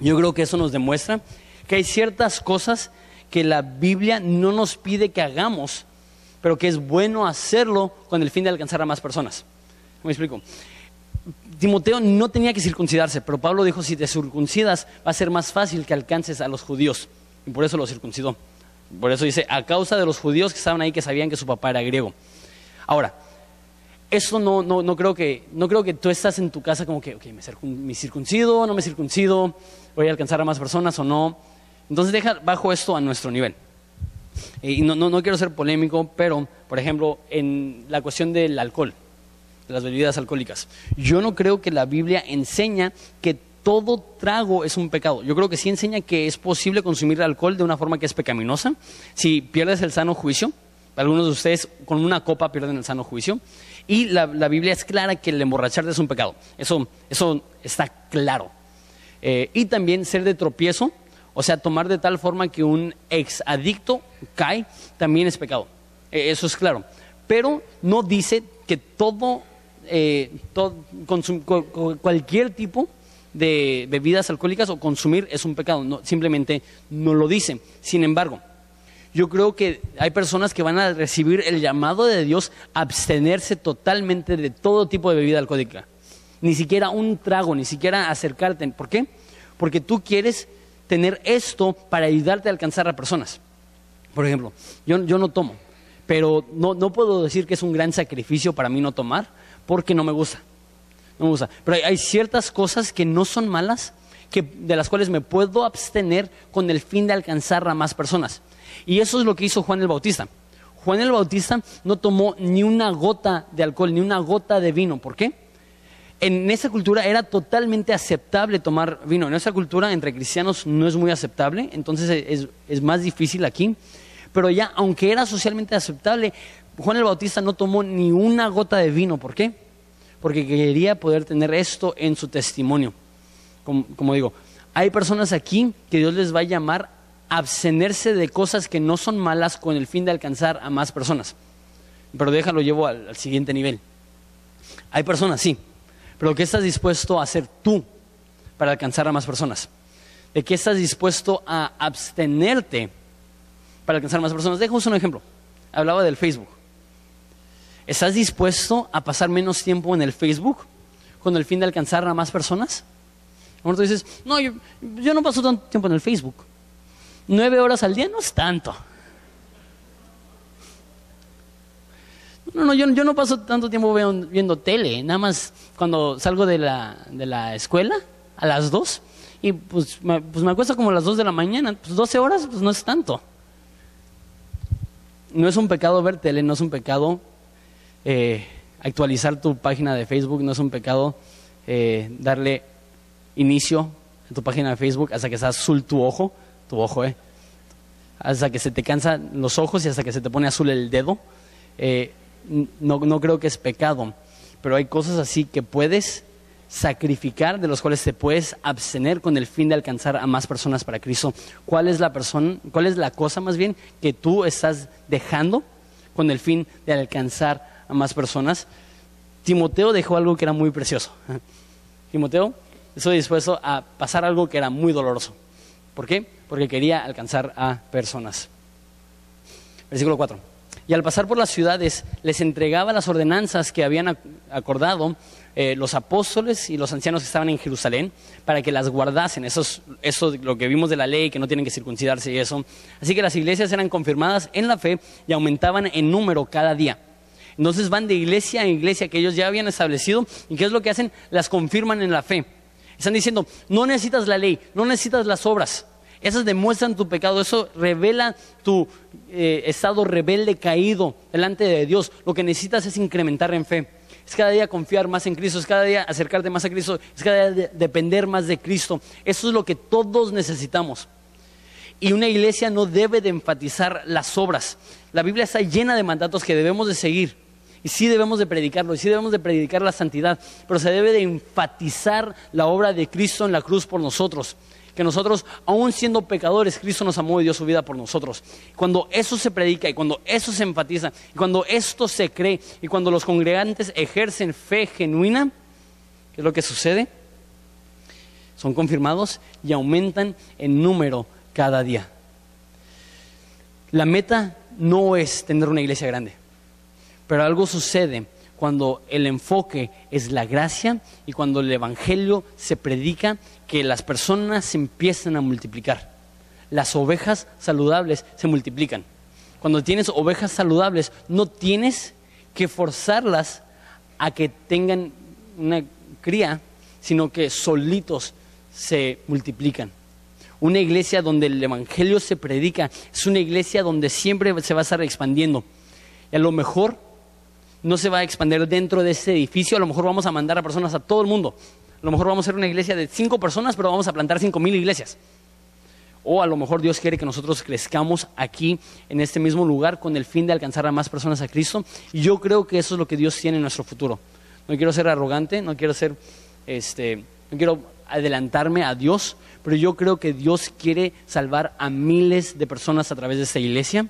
Speaker 1: yo creo que eso nos demuestra que hay ciertas cosas que la Biblia no nos pide que hagamos pero que es bueno hacerlo con el fin de alcanzar a más personas. ¿Me explico? Timoteo no tenía que circuncidarse, pero Pablo dijo, si te circuncidas va a ser más fácil que alcances a los judíos. Y por eso lo circuncidó. Por eso dice, a causa de los judíos que estaban ahí que sabían que su papá era griego. Ahora, eso no, no, no, creo, que, no creo que tú estás en tu casa como que, ok, me, circuncido, no me circuncido, voy a alcanzar a más personas o no. Entonces deja bajo esto a nuestro nivel. Y no, no, quiero ser polémico, pero, por ejemplo, en la cuestión del alcohol, las bebidas alcohólicas, yo no creo que la Biblia enseña que todo trago es un pecado. Yo creo que sí enseña que es posible consumir alcohol de una forma que es pecaminosa. Si pierdes el sano juicio, algunos de ustedes con una copa pierden el sano juicio. Y la, Biblia es clara que el emborracharte es un pecado. Eso, eso está claro. Eh, y también ser de tropiezo o sea, tomar de tal forma que un ex adicto cae también es pecado. E, eso es claro. Pero no dice que todo, eh, cualquier tipo de bebidas alcohólicas o consumir es un pecado. No, simplemente no lo dice. Sin embargo, yo creo que hay personas que van a recibir el llamado de Dios a abstenerse totalmente de todo tipo de bebida alcohólica. Ni siquiera un trago, ni siquiera acercarte. ¿Por qué? Porque tú quieres tener esto para ayudarte a alcanzar a personas. Por ejemplo, yo, no tomo, pero no, puedo decir que es un gran sacrificio para mí no tomar porque no me gusta. No me gusta. Pero hay, ciertas cosas que no son malas, que, de las cuales me puedo abstener con el fin de alcanzar a más personas. Y eso es lo que hizo Juan el Bautista. Juan el Bautista no tomó ni una gota de alcohol, ni una gota de vino. ¿Por qué? en esa cultura era totalmente aceptable tomar vino. En esa cultura entre cristianos no es muy aceptable, entonces es, más difícil aquí. Pero ya, aunque era socialmente aceptable, Juan el Bautista no tomó ni una gota de vino. ¿Por qué? Porque quería poder tener esto en su testimonio. Como, digo, hay personas aquí que Dios les va a llamar abstenerse de cosas que no son malas con el fin de alcanzar a más personas. Pero déjalo, llevo al, siguiente nivel. Hay personas, sí, pero ¿qué estás dispuesto a hacer tú para alcanzar a más personas? ¿De qué estás dispuesto a abstenerte para alcanzar a más personas? Dejo un ejemplo. Hablaba del Facebook. ¿Estás dispuesto a pasar menos tiempo en el Facebook con el fin de alcanzar a más personas? Tú dices, no, yo, no paso tanto tiempo en el Facebook. Nueve horas al día no es tanto. No, no, yo, yo no paso tanto tiempo viendo, tele, nada más cuando salgo de la, de la escuela a las dos y pues me, pues acuesto como a las dos de la mañana, pues 12 horas pues no es tanto. No es un pecado ver tele, no es un pecado eh, actualizar tu página de Facebook, no es un pecado eh, darle inicio a tu página de Facebook hasta que está azul tu ojo, tu ojo, eh, hasta que se te cansan los ojos y hasta que se te pone azul el dedo. Eh, no, no creo que es pecado, pero hay cosas así que puedes sacrificar, de los cuales te puedes abstener con el fin de alcanzar a más personas para Cristo. ¿Cuál es la persona, cuál es la cosa más bien que tú estás dejando con el fin de alcanzar a más personas? Timoteo dejó algo que era muy precioso. Timoteo estoy dispuesto a pasar algo que era muy doloroso. ¿Por qué? Porque quería alcanzar a personas. Versículo 4 y al pasar por las ciudades les entregaba las ordenanzas que habían acordado eh, los apóstoles y los ancianos que estaban en Jerusalén para que las guardasen. Eso es, eso lo que vimos de la ley, que no tienen que circuncidarse y eso. Así que las iglesias eran confirmadas en la fe y aumentaban en número cada día. Entonces van de iglesia en iglesia que ellos ya habían establecido y ¿qué es lo que hacen? Las confirman en la fe. Están diciendo, no necesitas la ley, no necesitas las obras. Esas demuestran tu pecado, eso revela tu eh, estado rebelde caído delante de Dios. Lo que necesitas es incrementar en fe. Es cada día confiar más en Cristo, es cada día acercarte más a Cristo, es cada día depender más de Cristo. Eso es lo que todos necesitamos. Y una iglesia no debe de enfatizar las obras. La Biblia está llena de mandatos que debemos de seguir. Y sí debemos de predicarlo, y sí debemos de predicar la santidad, pero se debe de enfatizar la obra de Cristo en la cruz por nosotros que nosotros, aún siendo pecadores, Cristo nos amó y dio su vida por nosotros. Cuando eso se predica y cuando eso se enfatiza y cuando esto se cree y cuando los congregantes ejercen fe genuina, ¿qué es lo que sucede? Son confirmados y aumentan en número cada día. La meta no es tener una iglesia grande, pero algo sucede cuando el enfoque es la gracia y cuando el Evangelio se predica, que las personas se empiezan a multiplicar. Las ovejas saludables se multiplican. Cuando tienes ovejas saludables, no tienes que forzarlas a que tengan una cría, sino que solitos se multiplican. Una iglesia donde el Evangelio se predica es una iglesia donde siempre se va a estar expandiendo. Y a lo mejor no se va a expandir dentro de ese edificio, a lo mejor vamos a mandar a personas a todo el mundo. A lo mejor vamos a ser una iglesia de cinco personas, pero vamos a plantar cinco mil iglesias. O a lo mejor Dios quiere que nosotros crezcamos aquí, en este mismo lugar, con el fin de alcanzar a más personas a Cristo. Y yo creo que eso es lo que Dios tiene en nuestro futuro. No quiero ser arrogante, no quiero ser, este, no quiero adelantarme a Dios, pero yo creo que Dios quiere salvar a miles de personas a través de esta iglesia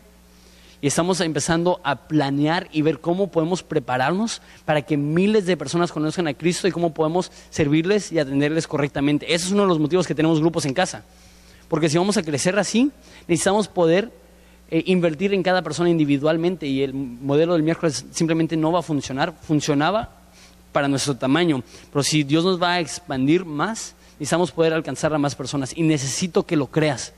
Speaker 1: y estamos empezando a planear y ver cómo podemos prepararnos para que miles de personas conozcan a Cristo y cómo podemos servirles y atenderles correctamente. Ese es uno de los motivos que tenemos grupos en casa. Porque si vamos a crecer así, necesitamos poder eh, invertir en cada persona individualmente y el modelo del miércoles simplemente no va a funcionar. Funcionaba para nuestro tamaño, pero si Dios nos va a expandir más, necesitamos poder alcanzar a más personas y necesito que lo creas.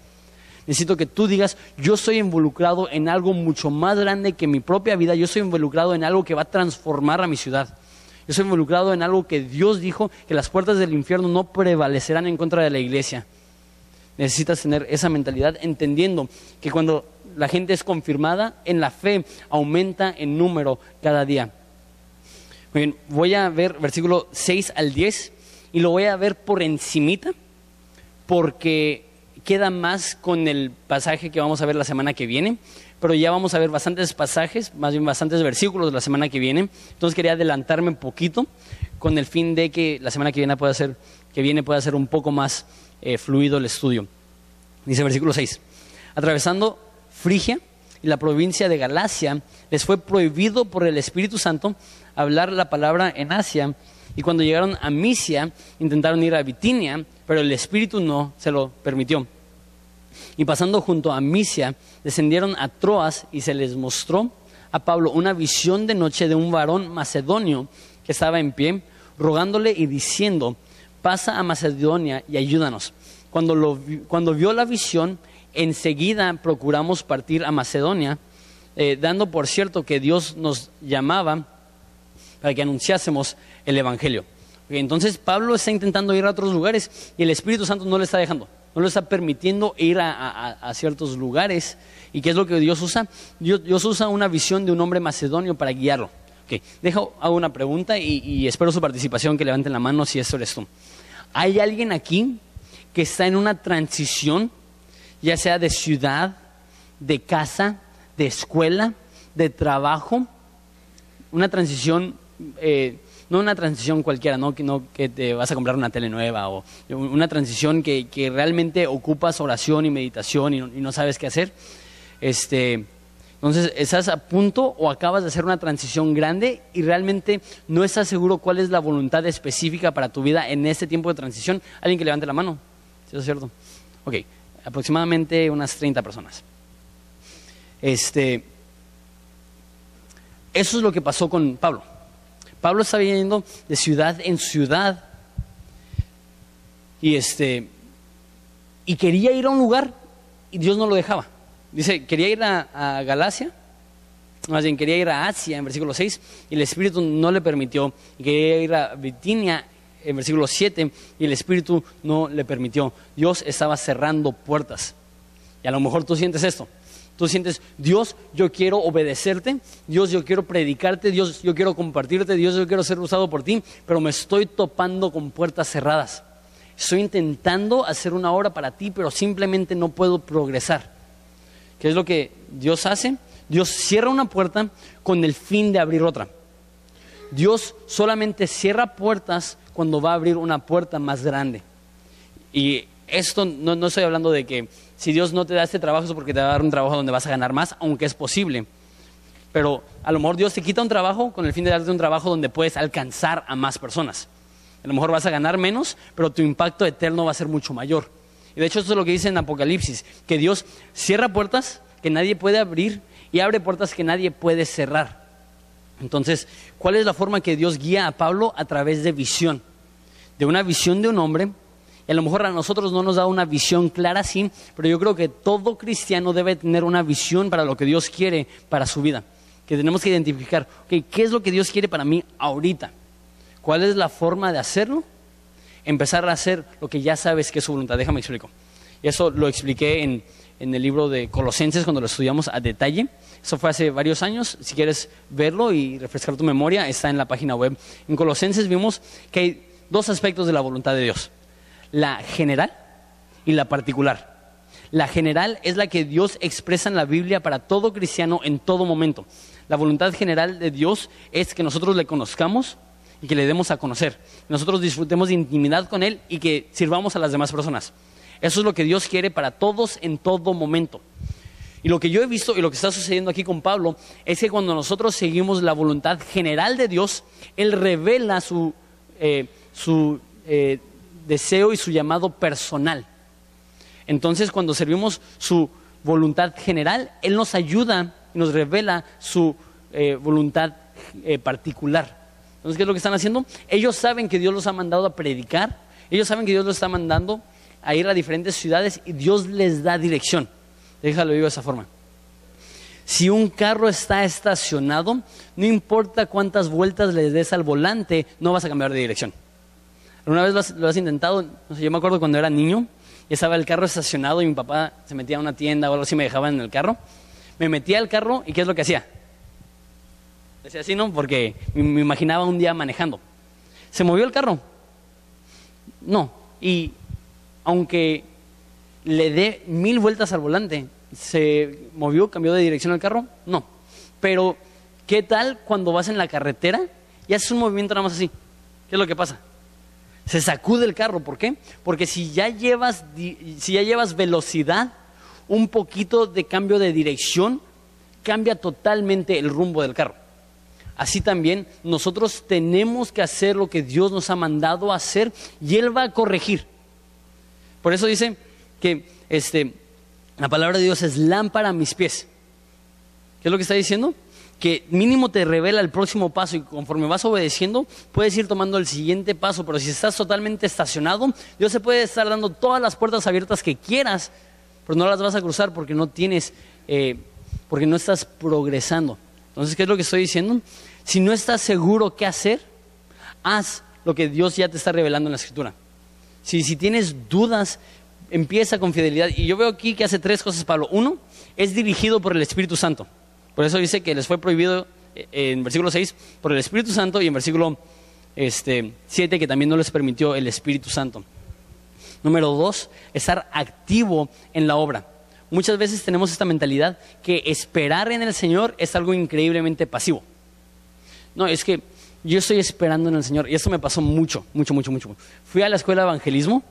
Speaker 1: Necesito que tú digas, yo estoy involucrado en algo mucho más grande que mi propia vida, yo estoy involucrado en algo que va a transformar a mi ciudad. Yo estoy involucrado en algo que Dios dijo, que las puertas del infierno no prevalecerán en contra de la iglesia. Necesitas tener esa mentalidad entendiendo que cuando la gente es confirmada en la fe, aumenta en número cada día. Muy bien, voy a ver versículo 6 al 10 y lo voy a ver por encimita porque queda más con el pasaje que vamos a ver la semana que viene, pero ya vamos a ver bastantes pasajes, más bien bastantes versículos la semana que viene. Entonces quería adelantarme un poquito con el fin de que la semana que viene pueda ser, que viene pueda ser un poco más eh, fluido el estudio. Dice versículo 6. Atravesando Frigia y la provincia de Galacia, les fue prohibido por el Espíritu Santo hablar la palabra en Asia. Y cuando llegaron a Misia, intentaron ir a Bitinia, pero el Espíritu no se lo permitió. Y pasando junto a Misia, descendieron a Troas y se les mostró a Pablo una visión de noche de un varón macedonio que estaba en pie, rogándole y diciendo, pasa a Macedonia y ayúdanos. Cuando, cuando vio la visión, enseguida procuramos partir a Macedonia, eh, dando por cierto que Dios nos llamaba para que anunciásemos el Evangelio. Entonces Pablo está intentando ir a otros lugares y el Espíritu Santo no le está dejando, no le está permitiendo ir a, ciertos lugares. ¿Y qué es lo que Dios usa? Dios, usa una visión de un hombre macedonio para guiarlo. Okay. Dejo, hago una pregunta y, espero su participación, que levanten la mano si esto eres tú. ¿Hay alguien aquí que está en una transición, ya sea de ciudad, de casa, de escuela, de trabajo? Una transición eh, no una transición cualquiera, ¿no? Que, no que te vas a comprar una tele nueva o una transición que, realmente ocupas oración y meditación y no, sabes qué hacer. Este, entonces, estás a punto o acabas de hacer una transición grande y realmente no estás seguro cuál es la voluntad específica para tu vida en este tiempo de transición. Alguien que levante la mano. ¿Sí es cierto? Ok, aproximadamente unas 30 personas. Este, eso es lo que pasó con Pablo. Pablo estaba yendo de ciudad en ciudad y este y quería ir a un lugar y Dios no lo dejaba. Dice, quería ir a, Galacia, más bien quería ir a Asia en versículo 6 y el Espíritu no le permitió. quería ir a Bitinia en versículo 7 y el Espíritu no le permitió. Dios estaba cerrando puertas. Y a lo mejor tú sientes esto. Tú sientes, Dios, yo quiero obedecerte, Dios, yo quiero predicarte, Dios, yo quiero compartirte, Dios, yo quiero ser usado por ti, pero me estoy topando con puertas cerradas. Estoy intentando hacer una obra para ti, pero simplemente no puedo progresar. ¿Qué es lo que Dios hace? Dios cierra una puerta con el fin de abrir otra. Dios solamente cierra puertas cuando va a abrir una puerta más grande. Y esto no, no estoy hablando de que si Dios no te da este trabajo es porque te va a dar un trabajo donde vas a ganar más, aunque es posible. Pero a lo mejor Dios te quita un trabajo con el fin de darte un trabajo donde puedes alcanzar a más personas. A lo mejor vas a ganar menos, pero tu impacto eterno va a ser mucho mayor. Y de hecho esto es lo que dice en Apocalipsis, que Dios cierra puertas que nadie puede abrir y abre puertas que nadie puede cerrar. Entonces, ¿cuál es la forma que Dios guía a Pablo? A través de visión. De una visión de un hombre y a lo mejor a nosotros no nos da una visión clara así, pero yo creo que todo cristiano debe tener una visión para lo que Dios quiere para su vida. Que tenemos que identificar, ¿qué es lo que Dios quiere para mí ahorita? ¿Cuál es la forma de hacerlo? Empezar a hacer lo que ya sabes que es su voluntad. Déjame explico. Eso lo expliqué en, en el libro de Colosenses cuando lo estudiamos a detalle. Eso fue hace varios años. Si quieres verlo y refrescar tu memoria, está en la página web. En Colosenses vimos que hay dos aspectos de la voluntad de Dios la general y la particular. La general es la que Dios expresa en la Biblia para todo cristiano en todo momento. La voluntad general de Dios es que nosotros le conozcamos y que le demos a conocer. Nosotros disfrutemos de intimidad con Él y que sirvamos a las demás personas. Eso es lo que Dios quiere para todos en todo momento. Y lo que yo he visto y lo que está sucediendo aquí con Pablo es que cuando nosotros seguimos la voluntad general de Dios, Él revela su, eh, su eh, deseo y su llamado personal. Entonces, cuando servimos su voluntad general, Él nos ayuda y nos revela su eh, voluntad eh, particular. Entonces, ¿qué es lo que están haciendo? Ellos saben que Dios los ha mandado a predicar, ellos saben que Dios los está mandando a ir a diferentes ciudades y Dios les da dirección. Déjalo digo de esa forma. Si un carro está estacionado, no importa cuántas vueltas le des al volante, no vas a cambiar de dirección. ¿Alguna vez lo has, intentado? No sé, yo me acuerdo cuando era niño y estaba el carro estacionado y mi papá se metía a una tienda o algo así, me dejaba en el carro. Me metía al carro y ¿qué es lo que hacía? Decía así, ¿no? Porque me imaginaba un día manejando. ¿Se movió el carro? No. Y aunque le dé mil vueltas al volante, ¿se movió, cambió de dirección el carro? No. Pero, ¿qué tal cuando vas en la carretera y haces un movimiento nada más así? ¿Qué es lo que pasa? Se sacude el carro. ¿Por qué? Porque si ya llevas, si ya llevas velocidad, un poquito de cambio de dirección cambia totalmente el rumbo del carro. Así también nosotros tenemos que hacer lo que Dios nos ha mandado hacer y Él va a corregir. Por eso dice que este, la palabra de Dios es lámpara a mis pies. ¿Qué es lo que está diciendo? Que mínimo te revela el próximo paso y conforme vas obedeciendo, puedes ir tomando el siguiente paso. Pero si estás totalmente estacionado, Dios se puede estar dando todas las puertas abiertas que quieras, pero no las vas a cruzar porque no tienes, eh, porque no estás progresando. Entonces, ¿qué es lo que estoy diciendo? Si no estás seguro qué hacer, haz lo que Dios ya te está revelando en la escritura. Si, si tienes dudas, empieza con fidelidad. Y yo veo aquí que hace tres cosas Pablo. Uno, es dirigido por el Espíritu Santo. Por eso dice que les fue prohibido eh, en versículo 6 por el Espíritu Santo y en versículo este, 7 que también no les permitió el Espíritu Santo. Número dos, estar activo en la obra. Muchas veces tenemos esta mentalidad que esperar en el Señor es algo increíblemente pasivo. No, es que yo estoy esperando en el Señor y esto me pasó mucho, mucho, mucho, mucho. Fui a la escuela de evangelismo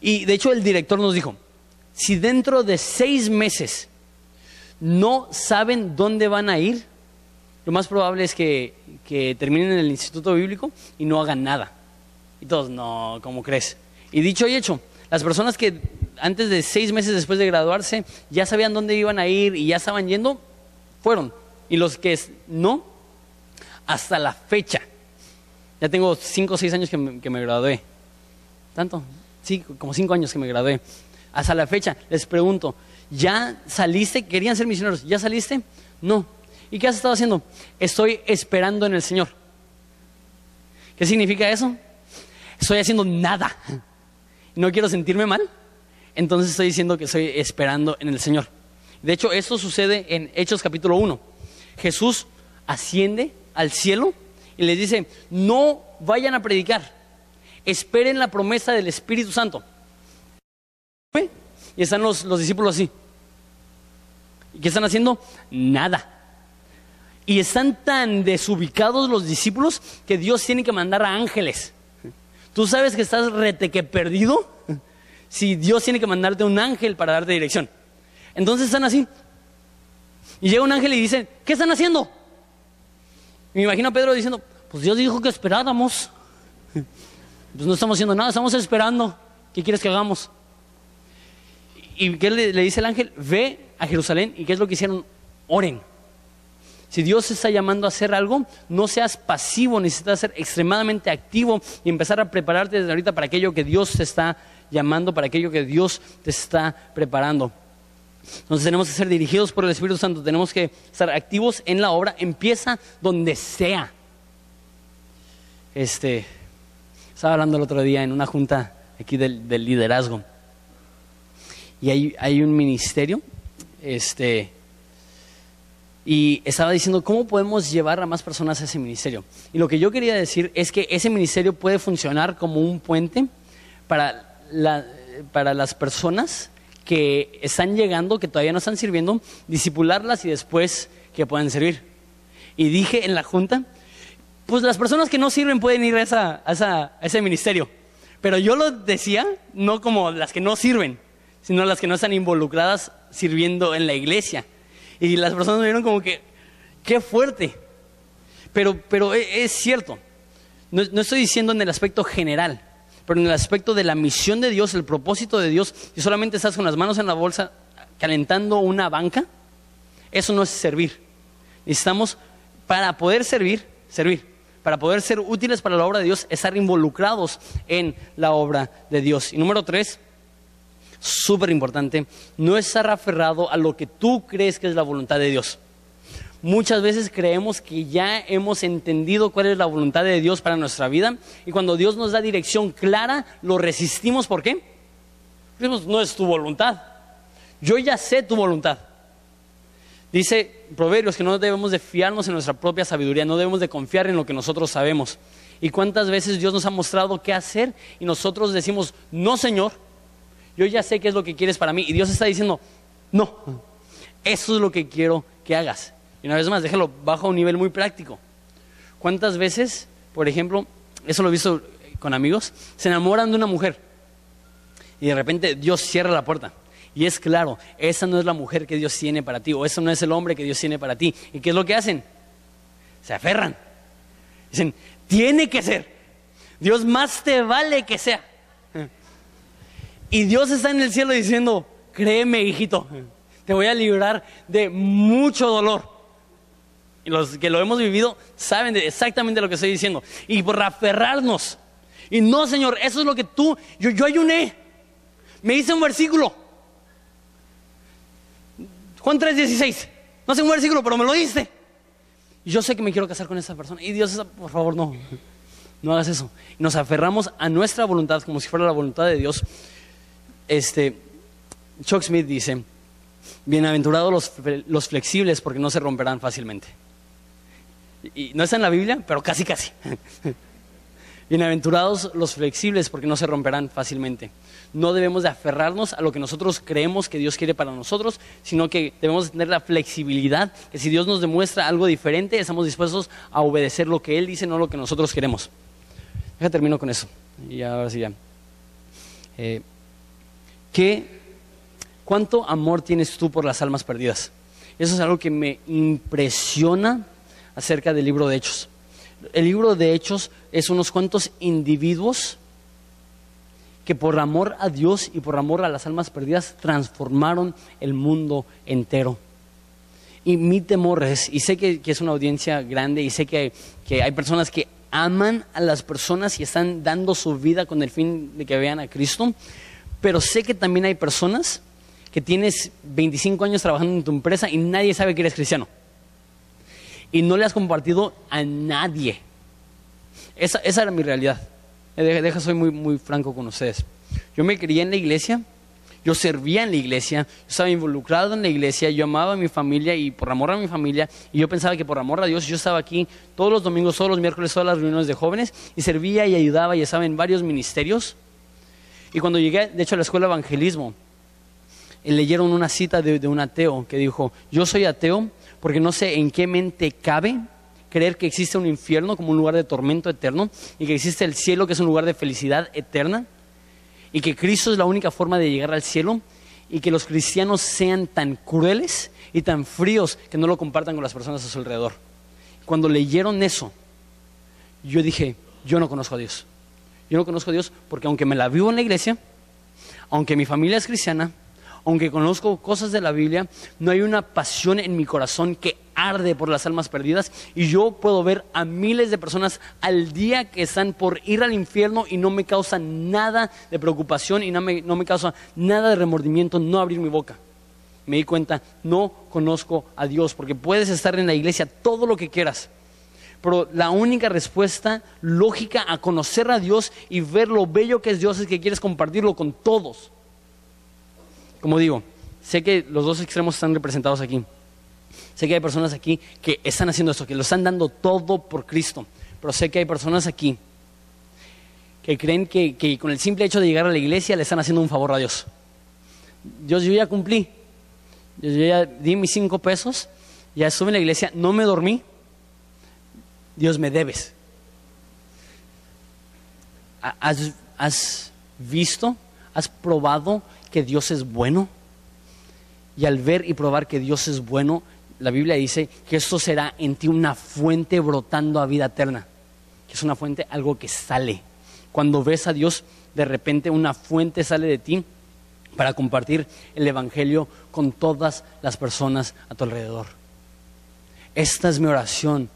Speaker 1: y de hecho el director nos dijo, si dentro de seis meses no saben dónde van a ir, lo más probable es que, que terminen en el instituto bíblico y no hagan nada. Y todos, no, ¿cómo crees? Y dicho y hecho, las personas que antes de seis meses después de graduarse ya sabían dónde iban a ir y ya estaban yendo, fueron. Y los que no, hasta la fecha. Ya tengo cinco o seis años que me, que me gradué. ¿Tanto? Sí, como cinco años que me gradué. Hasta la fecha les pregunto, ¿ya saliste? ¿Querían ser misioneros? ¿Ya saliste? No. ¿Y qué has estado haciendo? Estoy esperando en el Señor. ¿Qué significa eso? Estoy haciendo nada. No quiero sentirme mal. Entonces estoy diciendo que estoy esperando en el Señor. De hecho, esto sucede en Hechos capítulo 1. Jesús asciende al cielo y les dice, no vayan a predicar, esperen la promesa del Espíritu Santo. Y están los, los discípulos así. ¿Y qué están haciendo? Nada. Y están tan desubicados los discípulos que Dios tiene que mandar a ángeles. Tú sabes que estás rete que perdido si Dios tiene que mandarte un ángel para darte dirección. Entonces están así. Y llega un ángel y dice, ¿qué están haciendo? me imagino a Pedro diciendo, pues Dios dijo que esperáramos. Pues no estamos haciendo nada, estamos esperando. ¿Qué quieres que hagamos? ¿Y qué le, dice el ángel? Ve a Jerusalén y ¿qué es lo que hicieron? Oren. Si Dios está llamando a hacer algo, no seas pasivo, necesitas ser extremadamente activo y empezar a prepararte desde ahorita para aquello que Dios te está llamando, para aquello que Dios te está preparando. Entonces tenemos que ser dirigidos por el Espíritu Santo, tenemos que estar activos en la obra, empieza donde sea. Este, estaba hablando el otro día en una junta aquí del, liderazgo y hay, un ministerio, este, y estaba diciendo cómo podemos llevar a más personas a ese ministerio. Y lo que yo quería decir es que ese ministerio puede funcionar como un puente para, para las personas que están llegando, que todavía no están sirviendo, disipularlas y después que puedan servir. Y dije en la junta, pues las personas que no sirven pueden ir a, esa, a, ese ministerio. Pero yo lo decía no como las que no sirven, sino las que no están involucradas sirviendo en la iglesia. Y las personas me vieron como que, qué fuerte. Pero, pero e, es, cierto. no estoy diciendo en el aspecto general pero en el aspecto de la misión de Dios, el propósito de Dios, si solamente estás con las manos en la bolsa calentando una banca, eso no es servir. Necesitamos, para poder servir, servir. Para poder ser útiles para la obra de Dios, estar involucrados en la obra de Dios. Y número tres, súper importante, no estar aferrado a lo que tú crees que es la voluntad de Dios. Muchas veces creemos que ya hemos entendido cuál es la voluntad de Dios para nuestra vida y cuando Dios nos da dirección clara, lo resistimos. ¿Por qué? No es tu voluntad. Yo ya sé tu voluntad. Dice Proverbios que no debemos de fiarnos en nuestra propia sabiduría, no debemos de confiar en lo que nosotros sabemos. ¿Y cuántas veces Dios nos ha mostrado qué hacer y nosotros decimos, no Señor, yo ya sé qué es lo que quieres para mí? Y Dios está diciendo, no, eso es lo que quiero que hagas. Y una vez más, déjalo bajo a un nivel muy práctico. ¿Cuántas veces, por ejemplo, eso lo he visto con amigos, se enamoran de una mujer y de repente Dios cierra la puerta Y es claro, esa no es la mujer que Dios tiene para ti, o ese no es el hombre que Dios tiene para ti. ¿Y qué es lo que hacen? Se aferran. Dicen, tiene que ser. Dios más te vale que sea. Y Dios está en el cielo diciendo, créeme, hijito, te voy a librar de mucho dolor. Y los que lo hemos vivido saben exactamente lo que estoy diciendo. Y por aferrarnos. Y no, Señor, eso es lo que tú, yo, yo ayuné. Me hice un versículo. Juan 3:16. No sé un versículo, pero me lo diste. Y yo sé que me quiero casar con esa persona. Y Dios, por favor, no. No hagas eso. Y nos aferramos a nuestra voluntad como si fuera la voluntad de Dios. Este, Chuck Smith dice, bienaventurados los, los flexibles porque no se romperán fácilmente. Y no está en la Biblia, pero casi, casi. Bienaventurados los flexibles porque no se romperán fácilmente. No debemos de aferrarnos a lo que nosotros creemos que Dios quiere para nosotros, sino que debemos tener la flexibilidad, que si Dios nos demuestra algo diferente, estamos dispuestos a obedecer lo que Él dice, no lo que nosotros queremos. Ya termino con eso. Y ahora sí ya. Eh, ¿qué, ¿Cuánto amor tienes tú por las almas perdidas? Eso es algo que me impresiona acerca del libro de Hechos. El libro de Hechos es unos cuantos individuos que por amor a Dios y por amor a las almas perdidas transformaron el mundo entero. Y mi temor es, y sé que, es una audiencia grande y sé que, que, hay personas que aman a las personas y están dando su vida con el fin de que vean a Cristo, pero sé que también hay personas que tienes 25 años trabajando en tu empresa y nadie sabe que eres cristiano y no le has compartido a nadie. Esa, era mi realidad. Eh, deja, soy muy, muy franco con ustedes. Yo me crié en la iglesia, yo servía en la iglesia, yo estaba involucrado en la iglesia, yo amaba a mi familia y por amor a mi familia, y yo pensaba que por amor a Dios yo estaba aquí todos los domingos, todos los miércoles, todas las reuniones de jóvenes, y servía y ayudaba y estaba en varios ministerios. Y cuando llegué, de hecho, a la escuela de evangelismo, leyeron una cita de un ateo que dijo, yo soy ateo porque no sé en qué mente cabe creer que existe un infierno como un lugar de tormento eterno y que existe el cielo que es un lugar de felicidad eterna y que Cristo es la única forma de llegar al cielo y que los cristianos sean tan crueles y tan fríos que no lo compartan con las personas a su alrededor. Cuando leyeron eso, yo dije, yo no conozco a Dios. Yo no conozco a Dios porque aunque me la vivo en la iglesia, aunque mi familia es cristiana, aunque conozco cosas de la Biblia, no hay una pasión en mi corazón que arde por las almas perdidas y yo puedo ver a miles de personas al día que están por ir al infierno y no me causa nada de preocupación y no me, no me causa nada de remordimiento no abrir mi boca. Me di cuenta, no conozco a Dios, porque puedes estar en la iglesia todo lo que quieras, pero la única respuesta lógica a conocer a Dios y ver lo bello que es Dios es que quieres compartirlo con todos. Como digo, sé que los dos extremos están representados aquí. Sé que hay personas aquí que están haciendo esto, que lo están dando todo por Cristo. Pero sé que hay personas aquí que creen que, con el simple hecho de llegar a la iglesia le están haciendo un favor a Dios. Dios, yo ya cumplí. Yo ya di mis cinco pesos, ya estuve en la iglesia, no me dormí. Dios me debes. has visto? ¿Has probado que Dios es bueno? Y al ver y probar que Dios es bueno, la Biblia dice que esto será en ti una fuente brotando a vida eterna. Que es una fuente, algo que sale. Cuando ves a Dios, de repente una fuente sale de ti para compartir el Evangelio con todas las personas a tu alrededor. Esta es mi oración.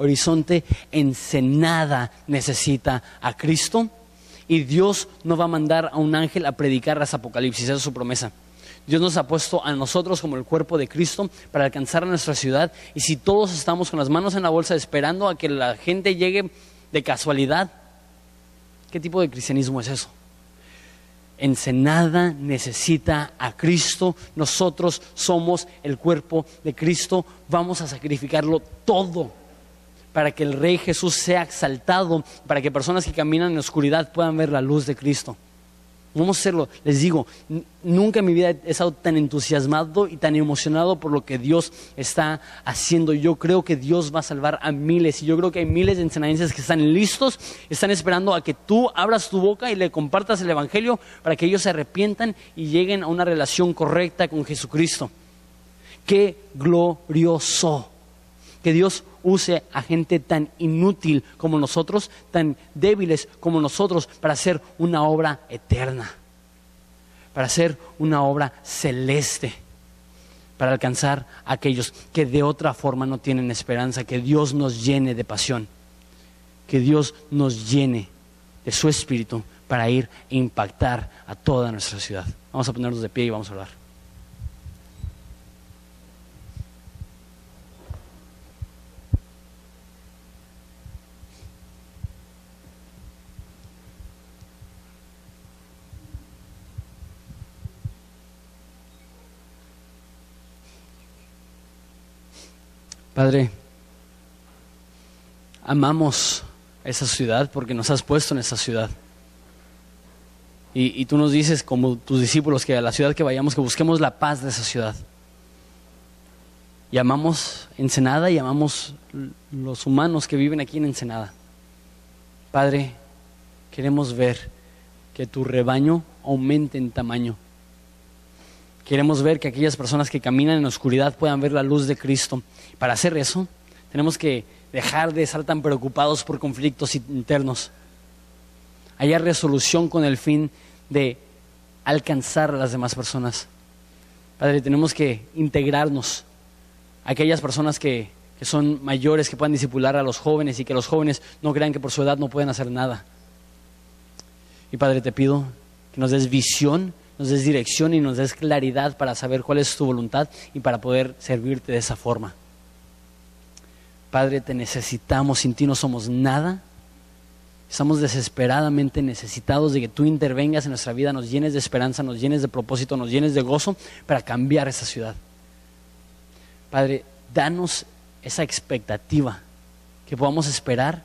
Speaker 1: Horizonte Ensenada necesita a Cristo y Dios no va a mandar a un ángel a predicar las Apocalipsis, esa es su promesa. Dios nos ha puesto a nosotros como el cuerpo de Cristo para alcanzar a nuestra ciudad. Y si todos estamos con las manos en la bolsa esperando a que la gente llegue de casualidad, ¿qué tipo de cristianismo es eso? Ensenada necesita a Cristo, nosotros somos el cuerpo de Cristo, vamos a sacrificarlo todo para que el Rey Jesús sea exaltado, para que personas que caminan en la oscuridad puedan ver la luz de Cristo. Vamos a hacerlo. Les digo, nunca en mi vida he estado tan entusiasmado y tan emocionado por lo que Dios está haciendo. Yo creo que Dios va a salvar a miles y yo creo que hay miles de ensenadenses que están listos, están esperando a que tú abras tu boca y le compartas el Evangelio para que ellos se arrepientan y lleguen a una relación correcta con Jesucristo. Qué glorioso que Dios use a gente tan inútil como nosotros, tan débiles como nosotros, para hacer una obra eterna, para hacer una obra celeste, para alcanzar a aquellos que de otra forma no tienen esperanza, que Dios nos llene de pasión, que Dios nos llene de su espíritu para ir e impactar a toda nuestra ciudad. Vamos a ponernos de pie y vamos a hablar. Padre, amamos esa ciudad porque nos has puesto en esa ciudad. Y, tú nos dices, como tus discípulos, que a la ciudad que vayamos, que busquemos la paz de esa ciudad. Y amamos Ensenada y amamos los humanos que viven aquí en Ensenada. Padre, queremos ver que tu rebaño aumente en tamaño. Queremos ver que aquellas personas que caminan en oscuridad puedan ver la luz de Cristo para hacer eso, tenemos que dejar de estar tan preocupados por conflictos internos. Haya resolución con el fin de alcanzar a las demás personas. Padre, tenemos que integrarnos. Aquellas personas que, que son mayores, que puedan disipular a los jóvenes y que los jóvenes no crean que por su edad no pueden hacer nada. Y Padre, te pido que nos des visión, nos des dirección y nos des claridad para saber cuál es tu voluntad y para poder servirte de esa forma. Padre, te necesitamos, sin ti no somos nada. Estamos desesperadamente necesitados de que tú intervengas en nuestra vida, nos llenes de esperanza, nos llenes de propósito, nos llenes de gozo para cambiar esa ciudad. Padre, danos esa expectativa, que podamos esperar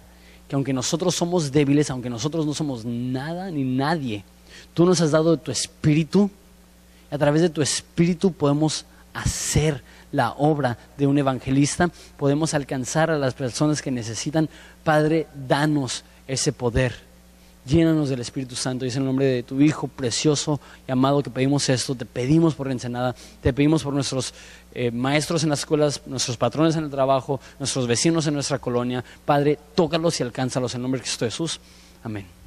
Speaker 1: que aunque nosotros somos débiles, aunque nosotros no somos nada ni nadie, tú nos has dado tu espíritu y a través de tu espíritu podemos hacer la obra de un evangelista, podemos alcanzar a las personas que necesitan. Padre, danos ese poder. Llénanos del Espíritu Santo. Y es en el nombre de tu Hijo precioso y amado que pedimos esto. Te pedimos por la Ensenada. Te pedimos por nuestros eh, maestros en las escuelas, nuestros patrones en el trabajo, nuestros vecinos en nuestra colonia. Padre, tócalos y alcánzalos en el nombre de Cristo Jesús. Amén.